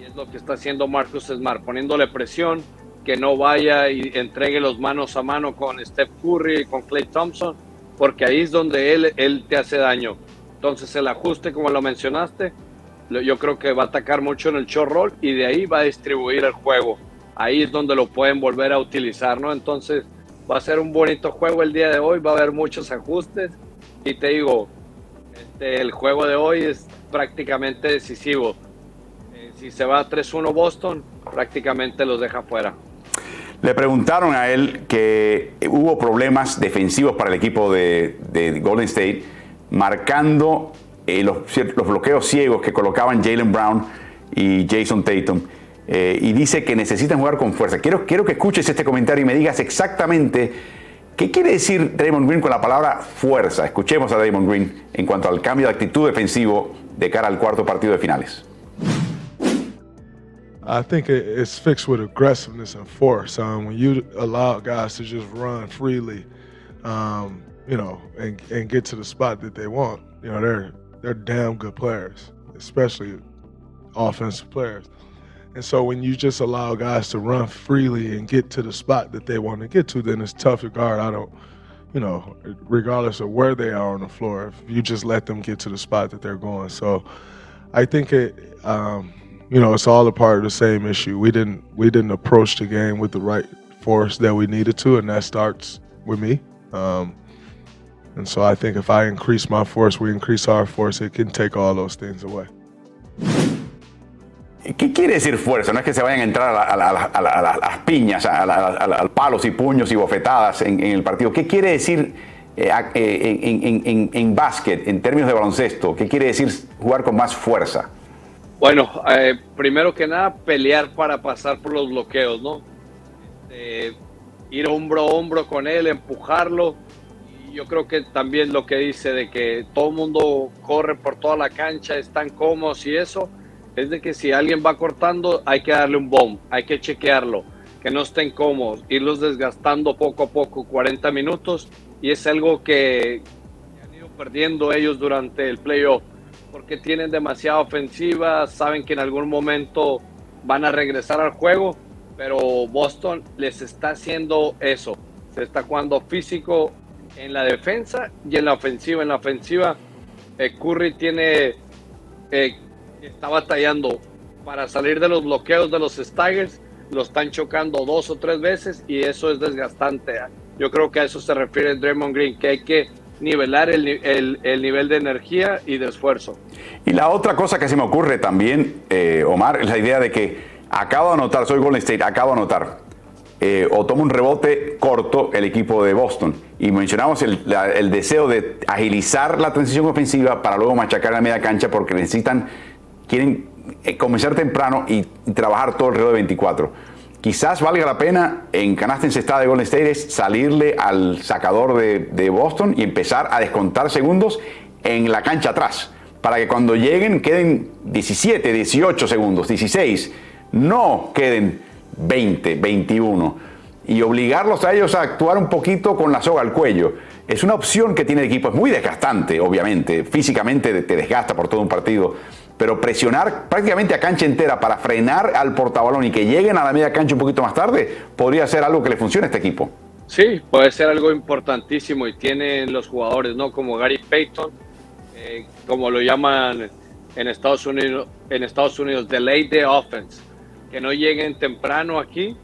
Y es lo que está haciendo Marcus Smart, poniéndole presión, que no vaya y entregue los manos a mano con Steph Curry y con Clay Thompson, porque ahí es donde él, él te hace daño. Entonces el ajuste, como lo mencionaste, yo creo que va a atacar mucho en el short y de ahí va a distribuir el juego. Ahí es donde lo pueden volver a utilizar, ¿no? Entonces Va a ser un bonito juego el día de hoy, va a haber muchos ajustes y te digo, este, el juego de hoy es prácticamente decisivo. Eh, si se va 3-1 Boston, prácticamente los deja fuera. Le preguntaron a él que hubo problemas defensivos para el equipo de, Golden State, marcando eh, los, los bloqueos ciegos que colocaban Jalen Brown y Jason Tatum. Eh, y dice que necesitan jugar con fuerza. Quiero, quiero que escuches este comentario y me digas exactamente qué quiere decir Draymond Green con la palabra fuerza. Escuchemos a Draymond Green en cuanto al cambio de actitud defensivo de cara al cuarto partido de finales. I think it's fixed with aggressiveness and force. Um, when you allow guys to just run freely, um, you know, and, and get to the spot that they want, you know, they're they're damn good players, especially offensive players. And so when you just allow guys to run freely and get to the spot that they want to get to, then it's tough to guard. I don't, you know, regardless of where they are on the floor, if you just let them get to the spot that they're going. So I think it, um, you know, it's all a part of the same issue. We didn't we didn't approach the game with the right force that we needed to, and that starts with me. Um, and so I think if I increase my force, we increase our force, it can take all those things away. ¿Qué quiere decir fuerza? No es que se vayan a entrar a, la, a, la, a, la, a las piñas, a, palos y puños y bofetadas en, en el partido. ¿Qué quiere decir eh, en, en, en, en, básquet, en términos de baloncesto? ¿Qué quiere decir jugar con más fuerza? Bueno, eh, primero que nada, pelear para pasar por los bloqueos, ¿no? Eh, ir hombro a hombro con él, empujarlo. Yo creo que también lo que dice de que todo el mundo corre por toda la cancha, están cómodos y eso es de que si alguien va cortando, hay que darle un bomb, hay que chequearlo, que no estén cómodos, irlos desgastando poco a poco, 40 minutos, y es algo que han ido perdiendo ellos durante el playoff, porque tienen demasiada ofensiva, saben que en algún momento van a regresar al juego, pero Boston les está haciendo eso, se está jugando físico en la defensa y en la ofensiva. En la ofensiva, eh, Curry tiene eh, está batallando para salir de los bloqueos de los Tigers, lo están chocando dos o tres veces y eso es desgastante. Yo creo que a eso se refiere Draymond Green, que hay que nivelar el, el, nivel de energía y de esfuerzo. Y la otra cosa que se me ocurre también, eh, Omar, es la idea de que acabo de anotar, soy Golden State, acabo de anotar, eh, o toma un rebote corto el equipo de Boston. Y mencionamos el, deseo de agilizar la transición ofensiva para luego machacar la media cancha porque necesitan quieren eh, comenzar temprano y, trabajar todo alrededor de 24. Quizás valga la pena en canasta encestada de Golden State es salirle al sacador de, Boston y empezar a descontar segundos en la cancha atrás. Para que cuando lleguen queden 17, 18 segundos, 16. No queden 20, 21. Y obligarlos a ellos a actuar un poquito con la soga al cuello. Es una opción que tiene el equipo. Es muy desgastante, obviamente. Físicamente te desgasta por todo un partido pero presionar prácticamente a cancha entera para frenar al portabalón y que lleguen a la media cancha un poquito más tarde, podría ser algo que le funcione a este equipo. Sí, puede ser algo importantísimo y tienen los jugadores, ¿no? Como Gary Payton, eh, como lo llaman en Estados Unidos, en Estados Unidos, delay the offense, que no lleguen temprano aquí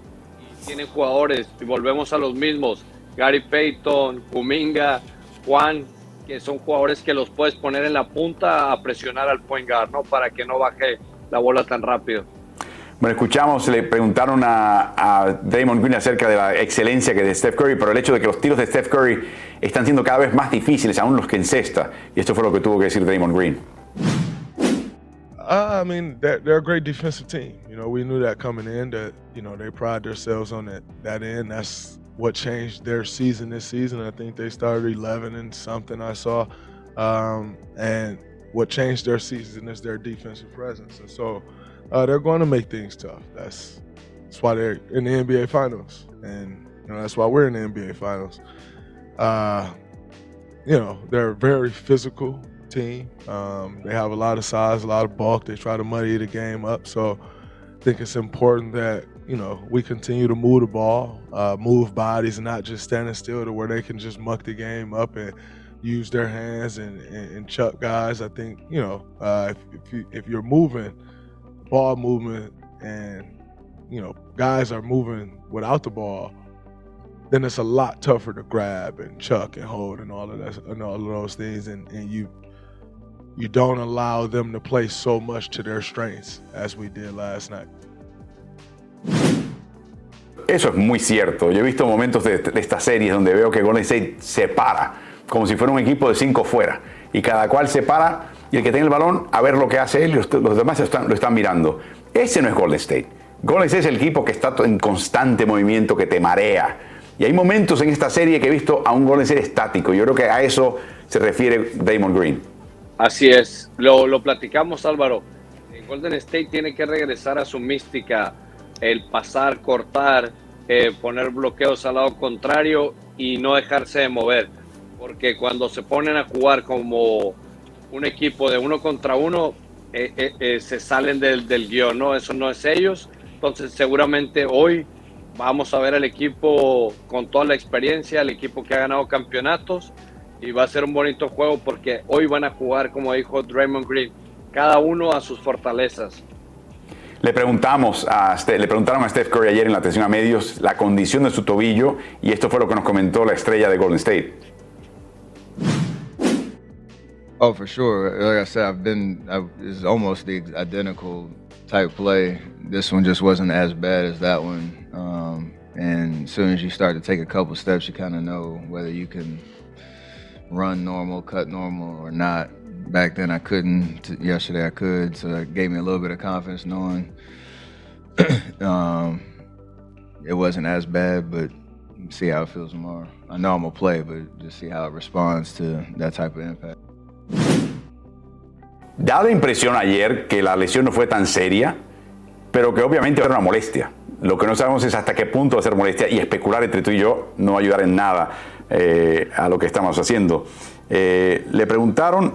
y tienen jugadores, y volvemos a los mismos, Gary Payton, Kuminga, Juan, que son jugadores que los puedes poner en la punta a presionar al point guard, ¿no? Para que no baje la bola tan rápido. Bueno, escuchamos, le preguntaron a, a Draymond Green acerca de la excelencia que de Steph Curry, pero el hecho de que los tiros de Steph Curry están siendo cada vez más difíciles, aún los que encesta. Y esto fue lo que tuvo que decir Draymond Green. Uh, I mean, they're, a great defensive team. You know, we knew that coming in that, you know, they pride themselves on that, that end. That's what changed their season this season. I think they started 11 and something I saw. Um, and what changed their season is their defensive presence. And so uh, they're going to make things tough. That's that's why they're in the NBA Finals, and you know that's why we're in the NBA Finals. Uh, you know they're very physical team. Um, they have a lot of size, a lot of bulk. They try to muddy the game up. So I think it's important that you know, we continue to move the ball, uh, move bodies, and not just standing still to where they can just muck the game up and use their hands and, and, and chuck guys. I think you know uh, if, if, you if you're moving, ball movement, and you know guys are moving without the ball, then it's a lot tougher to grab and chuck and hold and all of that and all of those things, and, and you you don't allow them to play so much to their strengths as we did last night. Eso es muy cierto. Yo he visto momentos de, estas series donde veo que Golden State se para, como si fuera un equipo de cinco fuera, y cada cual se para y el que tiene el balón a ver lo que hace él y los, demás lo están, mirando. Ese no es Golden State. Golden State es el equipo que está en constante movimiento, que te marea. Y hay momentos en esta serie que he visto a un Golden State estático. Yo creo que a eso se refiere Damon Green. Así es, lo, lo platicamos Álvaro. Golden State tiene que regresar a su mística el pasar, cortar, eh, poner bloqueos al lado contrario y no dejarse de mover. Porque cuando se ponen a jugar como un equipo de uno contra uno, eh, eh, se salen del, del guion, ¿no? Eso no es ellos. Entonces seguramente hoy vamos a ver al equipo con toda la experiencia, el equipo que ha ganado campeonatos y va a ser un bonito juego porque hoy van a jugar, como dijo Draymond Green, cada uno a sus fortalezas. Le, preguntamos a, le preguntaron a Steph Curry ayer en la atención a medios la condición de su tobillo y esto fue lo que nos comentó la estrella de Golden State. Oh, for sure. Like I said, I've been, it's almost the identical type play. This one just wasn't as bad as that one. Um, and as soon as you start to take a couple steps, you kind of know whether you can run normal, cut normal, or not. Back then I couldn't. Yesterday I could, so that gave me a little bit of confidence knowing *clears throat* um, it wasn't as bad. But see how it feels tomorrow. I know I'm gonna play, but just see how it responds to that type of impact. Da la impresión ayer que la lesión no fue tan seria, pero que obviamente era una molestia. Lo que no sabemos es hasta qué punto va a ser molestia y especular entre tú y yo no va a ayudar en nada eh, a lo que estamos haciendo. Eh, le preguntaron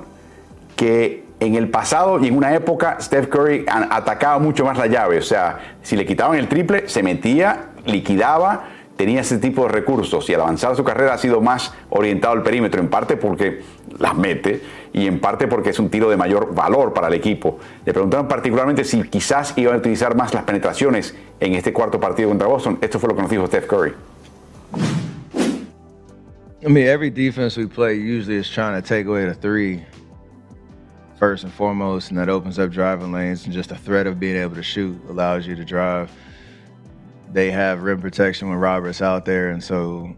que en el pasado y en una época Steph Curry atacaba mucho más la llave, o sea, si le quitaban el triple, se metía, liquidaba tenía ese tipo de recursos y al avanzar su carrera ha sido más orientado al perímetro, en parte porque las mete y en parte porque es un tiro de mayor valor para el equipo. Le preguntaron particularmente si quizás iba a utilizar más las penetraciones en este cuarto partido contra Boston. Esto fue lo que nos dijo Steph Curry. I mean, every defense we play usually is trying to take away the three first and foremost, and that opens up driving lanes, and just the threat of being able to shoot allows you to drive. they have rim protection when Robert's out there, and so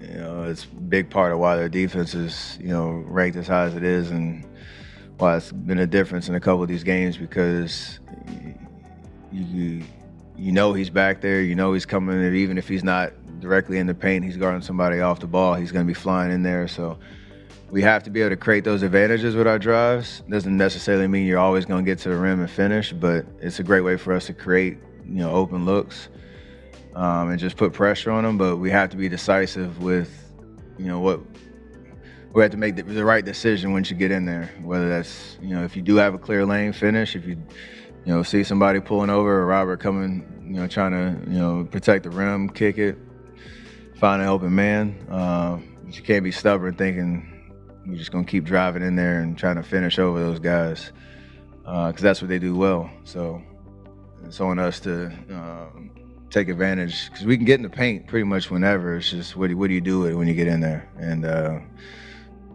you know it's a big part of why their defense is you know ranked as high as it is, and why it's been a difference in a couple of these games because you you know he's back there, you know he's coming, even if he's not directly in the paint, he's guarding somebody off the ball, he's going to be flying in there, so. We have to be able to create those advantages with our drives. Doesn't necessarily mean you're always going to get to the rim and finish, but it's a great way for us to create you know open looks um, and just put pressure on them. But we have to be decisive with you know what we have to make the, the, right decision once you get in there. Whether that's you know if you do have a clear lane finish, if you you know see somebody pulling over or Robert coming, you know trying to you know protect the rim, kick it, find an open man. Uh, you can't be stubborn thinking you're just gonna keep driving in there and trying to finish over those guys because uh, that's what they do well. So it's on us to um, take advantage because we can get in the paint pretty much whenever. It's just what do, what do you do it when you get in there? And uh,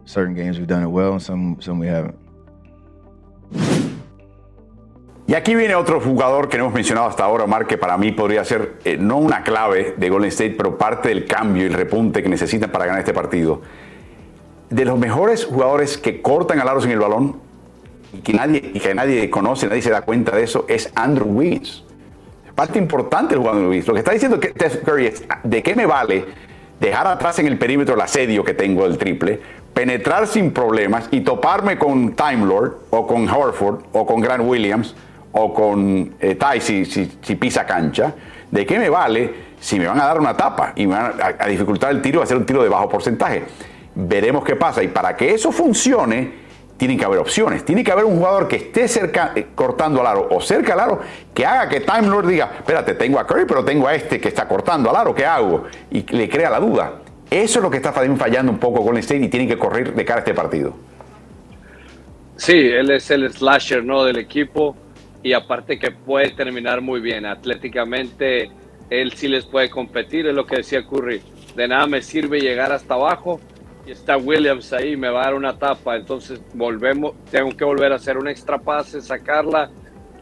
certain games we've done it well, and some some we haven't. Y aquí viene otro jugador que no hemos mencionado hasta ahora, Omar, que para mí podría ser eh, no una clave de Golden State, pero parte del cambio y el repunte que necesitan para ganar este partido. De los mejores jugadores que cortan al aro sin el balón y que nadie, y que nadie conoce, nadie se da cuenta de eso, es Andrew Wiggins. Parte importante el jugador Wiggins. Lo que está diciendo Steph Curry es, ¿de qué me vale dejar atrás en el perímetro el asedio que tengo del triple, penetrar sin problemas y toparme con Time Lord o con Horford o con Grant Williams o con eh, Ty si, si, pisa cancha? ¿De qué me vale si me van a dar una tapa y me van a, dificultar el tiro, a hacer un tiro de bajo porcentaje? Veremos qué pasa. Y para que eso funcione, tienen que haber opciones. Tiene que haber un jugador que esté cerca, eh, cortando al aro o cerca al aro, que haga que Time Lord diga, espérate, tengo a Curry, pero tengo a este que está cortando al aro, ¿qué hago? Y le crea la duda. Eso es lo que está fallando un poco con el State y tiene que correr de cara a este partido. Sí, él es el slasher ¿no? del equipo y aparte que puede terminar muy bien. Atléticamente, él sí les puede competir, es lo que decía Curry. De nada me sirve llegar hasta abajo y está Williams ahí, me va a dar una tapa, entonces volvemos, tengo que volver a hacer un extra pase, sacarla,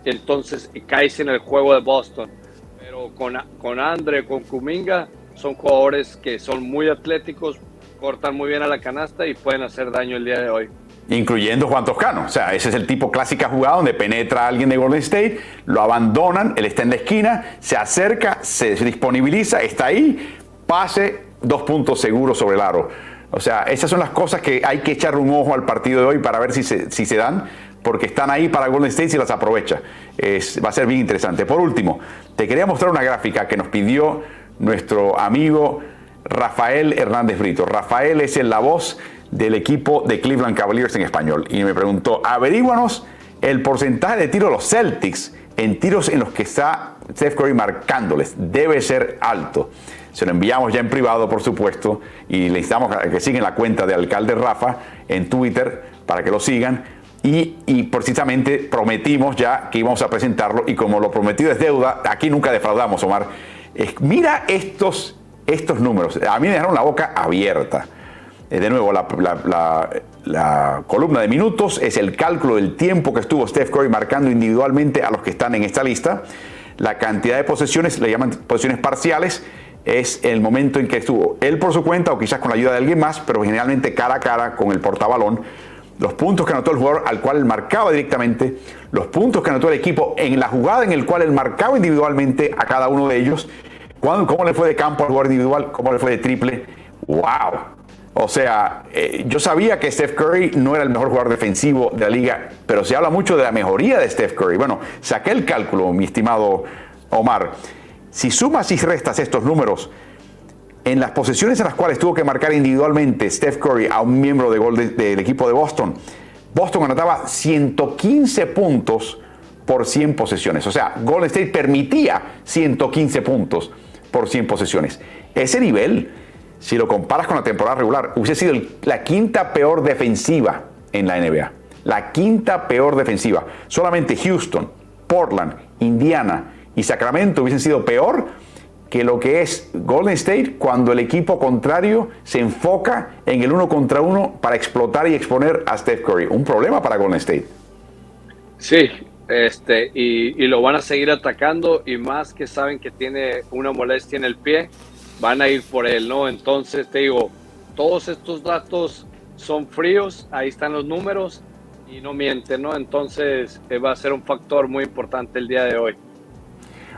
entonces caes en el juego de Boston. Pero con, con Andre, con Kuminga, son jugadores que son muy atléticos, cortan muy bien a la canasta y pueden hacer daño el día de hoy. Incluyendo Juan Toscano. O sea, ese es el tipo clásica jugada donde penetra a alguien de Golden State, lo abandonan, él está en la esquina, se acerca, se disponibiliza, está ahí, pase, dos puntos seguros sobre el aro. O sea, esas son las cosas que hay que echarle un ojo al partido de hoy para ver si se, si se dan, porque están ahí para Golden State y las aprovecha. Va a ser bien interesante. Por último, te quería mostrar una gráfica que nos pidió nuestro amigo Rafael Hernández Brito. Rafael es la voz del equipo de Cleveland Cavaliers en español y me preguntó, averíguanos el porcentaje de tiro de los Celtics en tiros en los que está Steph Curry marcándoles. Debe ser alto. Se lo enviamos ya en privado, por supuesto, y le instamos a que sigan la cuenta de Alcalde Rafa en Twitter para que lo sigan. y, y, precisamente prometimos ya que íbamos a presentarlo y como lo prometido es deuda, aquí nunca defraudamos, Omar. mira estos, estos números. A mí me dejaron la boca abierta. Eh, de nuevo, la, columna de minutos es el cálculo del tiempo que estuvo Steph Curry marcando individualmente a los que están en esta lista. La cantidad de posesiones, le llaman posesiones parciales, es el momento en que estuvo él por su cuenta o quizás con la ayuda de alguien más, pero generalmente cara a cara con el portabalón. Los puntos que anotó el jugador al cual él marcaba directamente, los puntos que anotó el equipo en la jugada en el cual él marcaba individualmente a cada uno de ellos, cómo le fue de campo al jugador individual, cómo le fue de triple. ¡Wow! O sea, eh, yo sabía que Steph Curry no era el mejor jugador defensivo de la liga, pero se habla mucho de la mejoría de Steph Curry. Bueno, saqué el cálculo, mi estimado Omar. Si sumas y restas estos números, en las posesiones en las cuales tuvo que marcar individualmente Steph Curry a un miembro de del equipo de Boston, Boston anotaba 115 puntos por 100 posesiones. O sea, Golden State permitía 115 puntos por 100 posesiones. Ese nivel si lo comparas con la temporada regular, hubiese sido la quinta peor defensiva en la NBA. La quinta peor defensiva. Solamente Houston, Portland, Indiana y Sacramento hubiesen sido peor que lo que es Golden State cuando el equipo contrario se enfoca en el uno contra uno para explotar y exponer a Steph Curry. Un problema para Golden State. Sí, este, y, y lo van a seguir atacando y más que saben que tiene una molestia en el pie van a ir por él, ¿no? Entonces te digo, todos estos datos son fríos, ahí están los números y no mienten, ¿no? Entonces eh, va a ser un factor muy importante el día de hoy.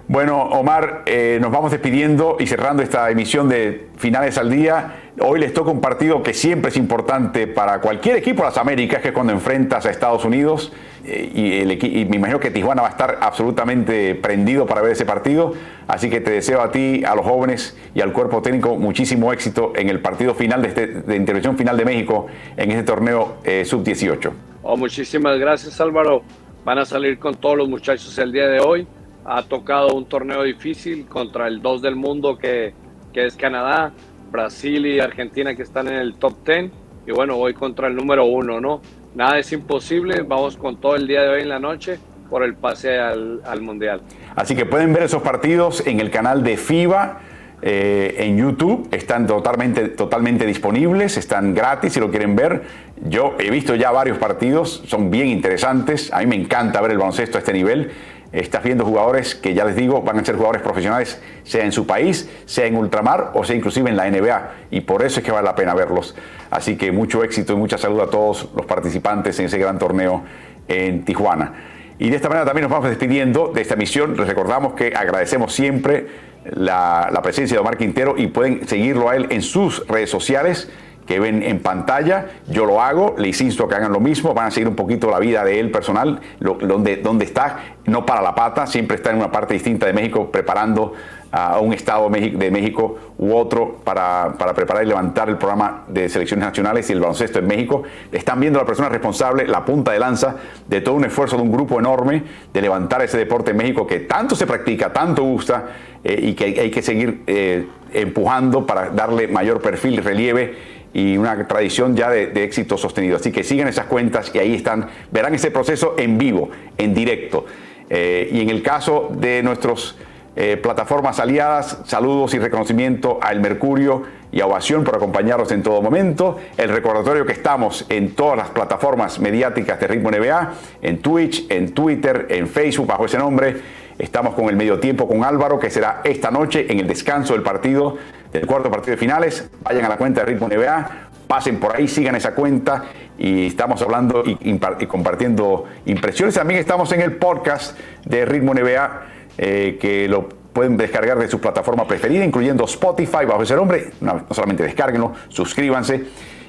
Bueno, Omar, eh, nos vamos despidiendo y cerrando esta emisión de Finales al Día. Hoy les toca un partido que siempre es importante para cualquier equipo de las Américas, que es cuando enfrentas a Estados Unidos. Eh, y, me imagino que Tijuana va a estar absolutamente prendido para ver ese partido. Así que te deseo a ti, a los jóvenes y al cuerpo técnico muchísimo éxito en el partido final de, este, de intervención final de México en este torneo eh, sub-18. Oh, muchísimas gracias, Álvaro. Van a salir con todos los muchachos el día de hoy ha tocado un torneo difícil contra el 2 del mundo que, que, es Canadá, Brasil y Argentina que están en el top 10 y bueno, voy contra el número 1, ¿no? Nada es imposible, vamos con todo el día de hoy en la noche por el pase al, al Mundial. Así que pueden ver esos partidos en el canal de FIBA. Eh, en YouTube, están totalmente, totalmente disponibles, están gratis si lo quieren ver. Yo he visto ya varios partidos, son bien interesantes. A mí me encanta ver el baloncesto a este nivel estás viendo jugadores que ya les digo van a ser jugadores profesionales, sea en su país, sea en ultramar o sea inclusive en la NBA. Y por eso es que vale la pena verlos. Así que mucho éxito y mucha salud a todos los participantes en ese gran torneo en Tijuana. Y de esta manera también nos vamos despidiendo de esta misión. Les recordamos que agradecemos siempre la, la presencia de Omar Quintero y pueden seguirlo a él en sus redes sociales que ven en pantalla. Yo lo hago, les insto a que hagan lo mismo, van a seguir un poquito la vida de él personal, donde, donde está, no para la pata, siempre está en una parte distinta de México preparando a un estado de México u otro para, para, preparar y levantar el programa de selecciones nacionales y el baloncesto en México. Están viendo a la persona responsable, la punta de lanza de todo un esfuerzo de un grupo enorme de levantar ese deporte en México que tanto se practica, tanto gusta eh, y que hay, que seguir eh, empujando para darle mayor perfil y relieve y una tradición ya de, éxito sostenido. Así que sigan esas cuentas y ahí están, verán ese proceso en vivo, en directo. Eh, y en el caso de nuestras eh, plataformas aliadas, saludos y reconocimiento a El Mercurio y a Ovación por acompañarnos en todo momento. El recordatorio que estamos en todas las plataformas mediáticas de Ritmo NBA, en Twitch, en Twitter, en Facebook, bajo ese nombre. Estamos con el medio tiempo con Álvaro, que será esta noche en el descanso del partido del cuarto partido de finales. Vayan a la cuenta de Ritmo NBA, pasen por ahí, sigan esa cuenta y estamos hablando y, compartiendo impresiones. También estamos en el podcast de Ritmo NBA, eh, que lo pueden descargar de su plataforma preferida, incluyendo Spotify, bajo ese nombre. No, solamente descárguenlo, suscríbanse.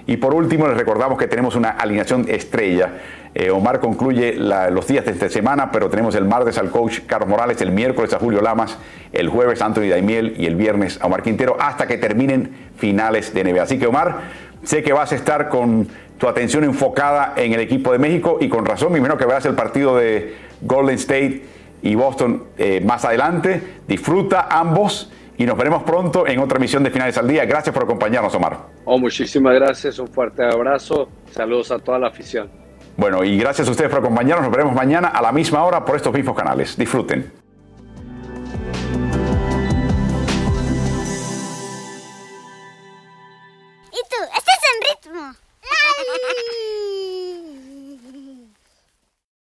Y por último, les recordamos que tenemos una alineación estrella. Eh, Omar concluye los días de esta semana, pero tenemos el martes al coach Carlos Morales, el miércoles a Julio Lamas, el jueves a Anthony Daimiel y el viernes a Omar Quintero, hasta que terminen finales de NBA. Así que Omar, sé que vas a estar con tu atención enfocada en el equipo de México y con razón, primero que verás el partido de Golden State y Boston eh, más adelante. Disfruta ambos y nos veremos pronto en otra emisión de Finales al Día. Gracias por acompañarnos, Omar. Oh, muchísimas gracias, un fuerte abrazo, saludos a toda la afición. Bueno, y gracias a ustedes por acompañarnos. Nos veremos mañana a la misma hora por estos mismos canales. Disfruten. ¿Y tú? ¿Estás en ritmo? *laughs*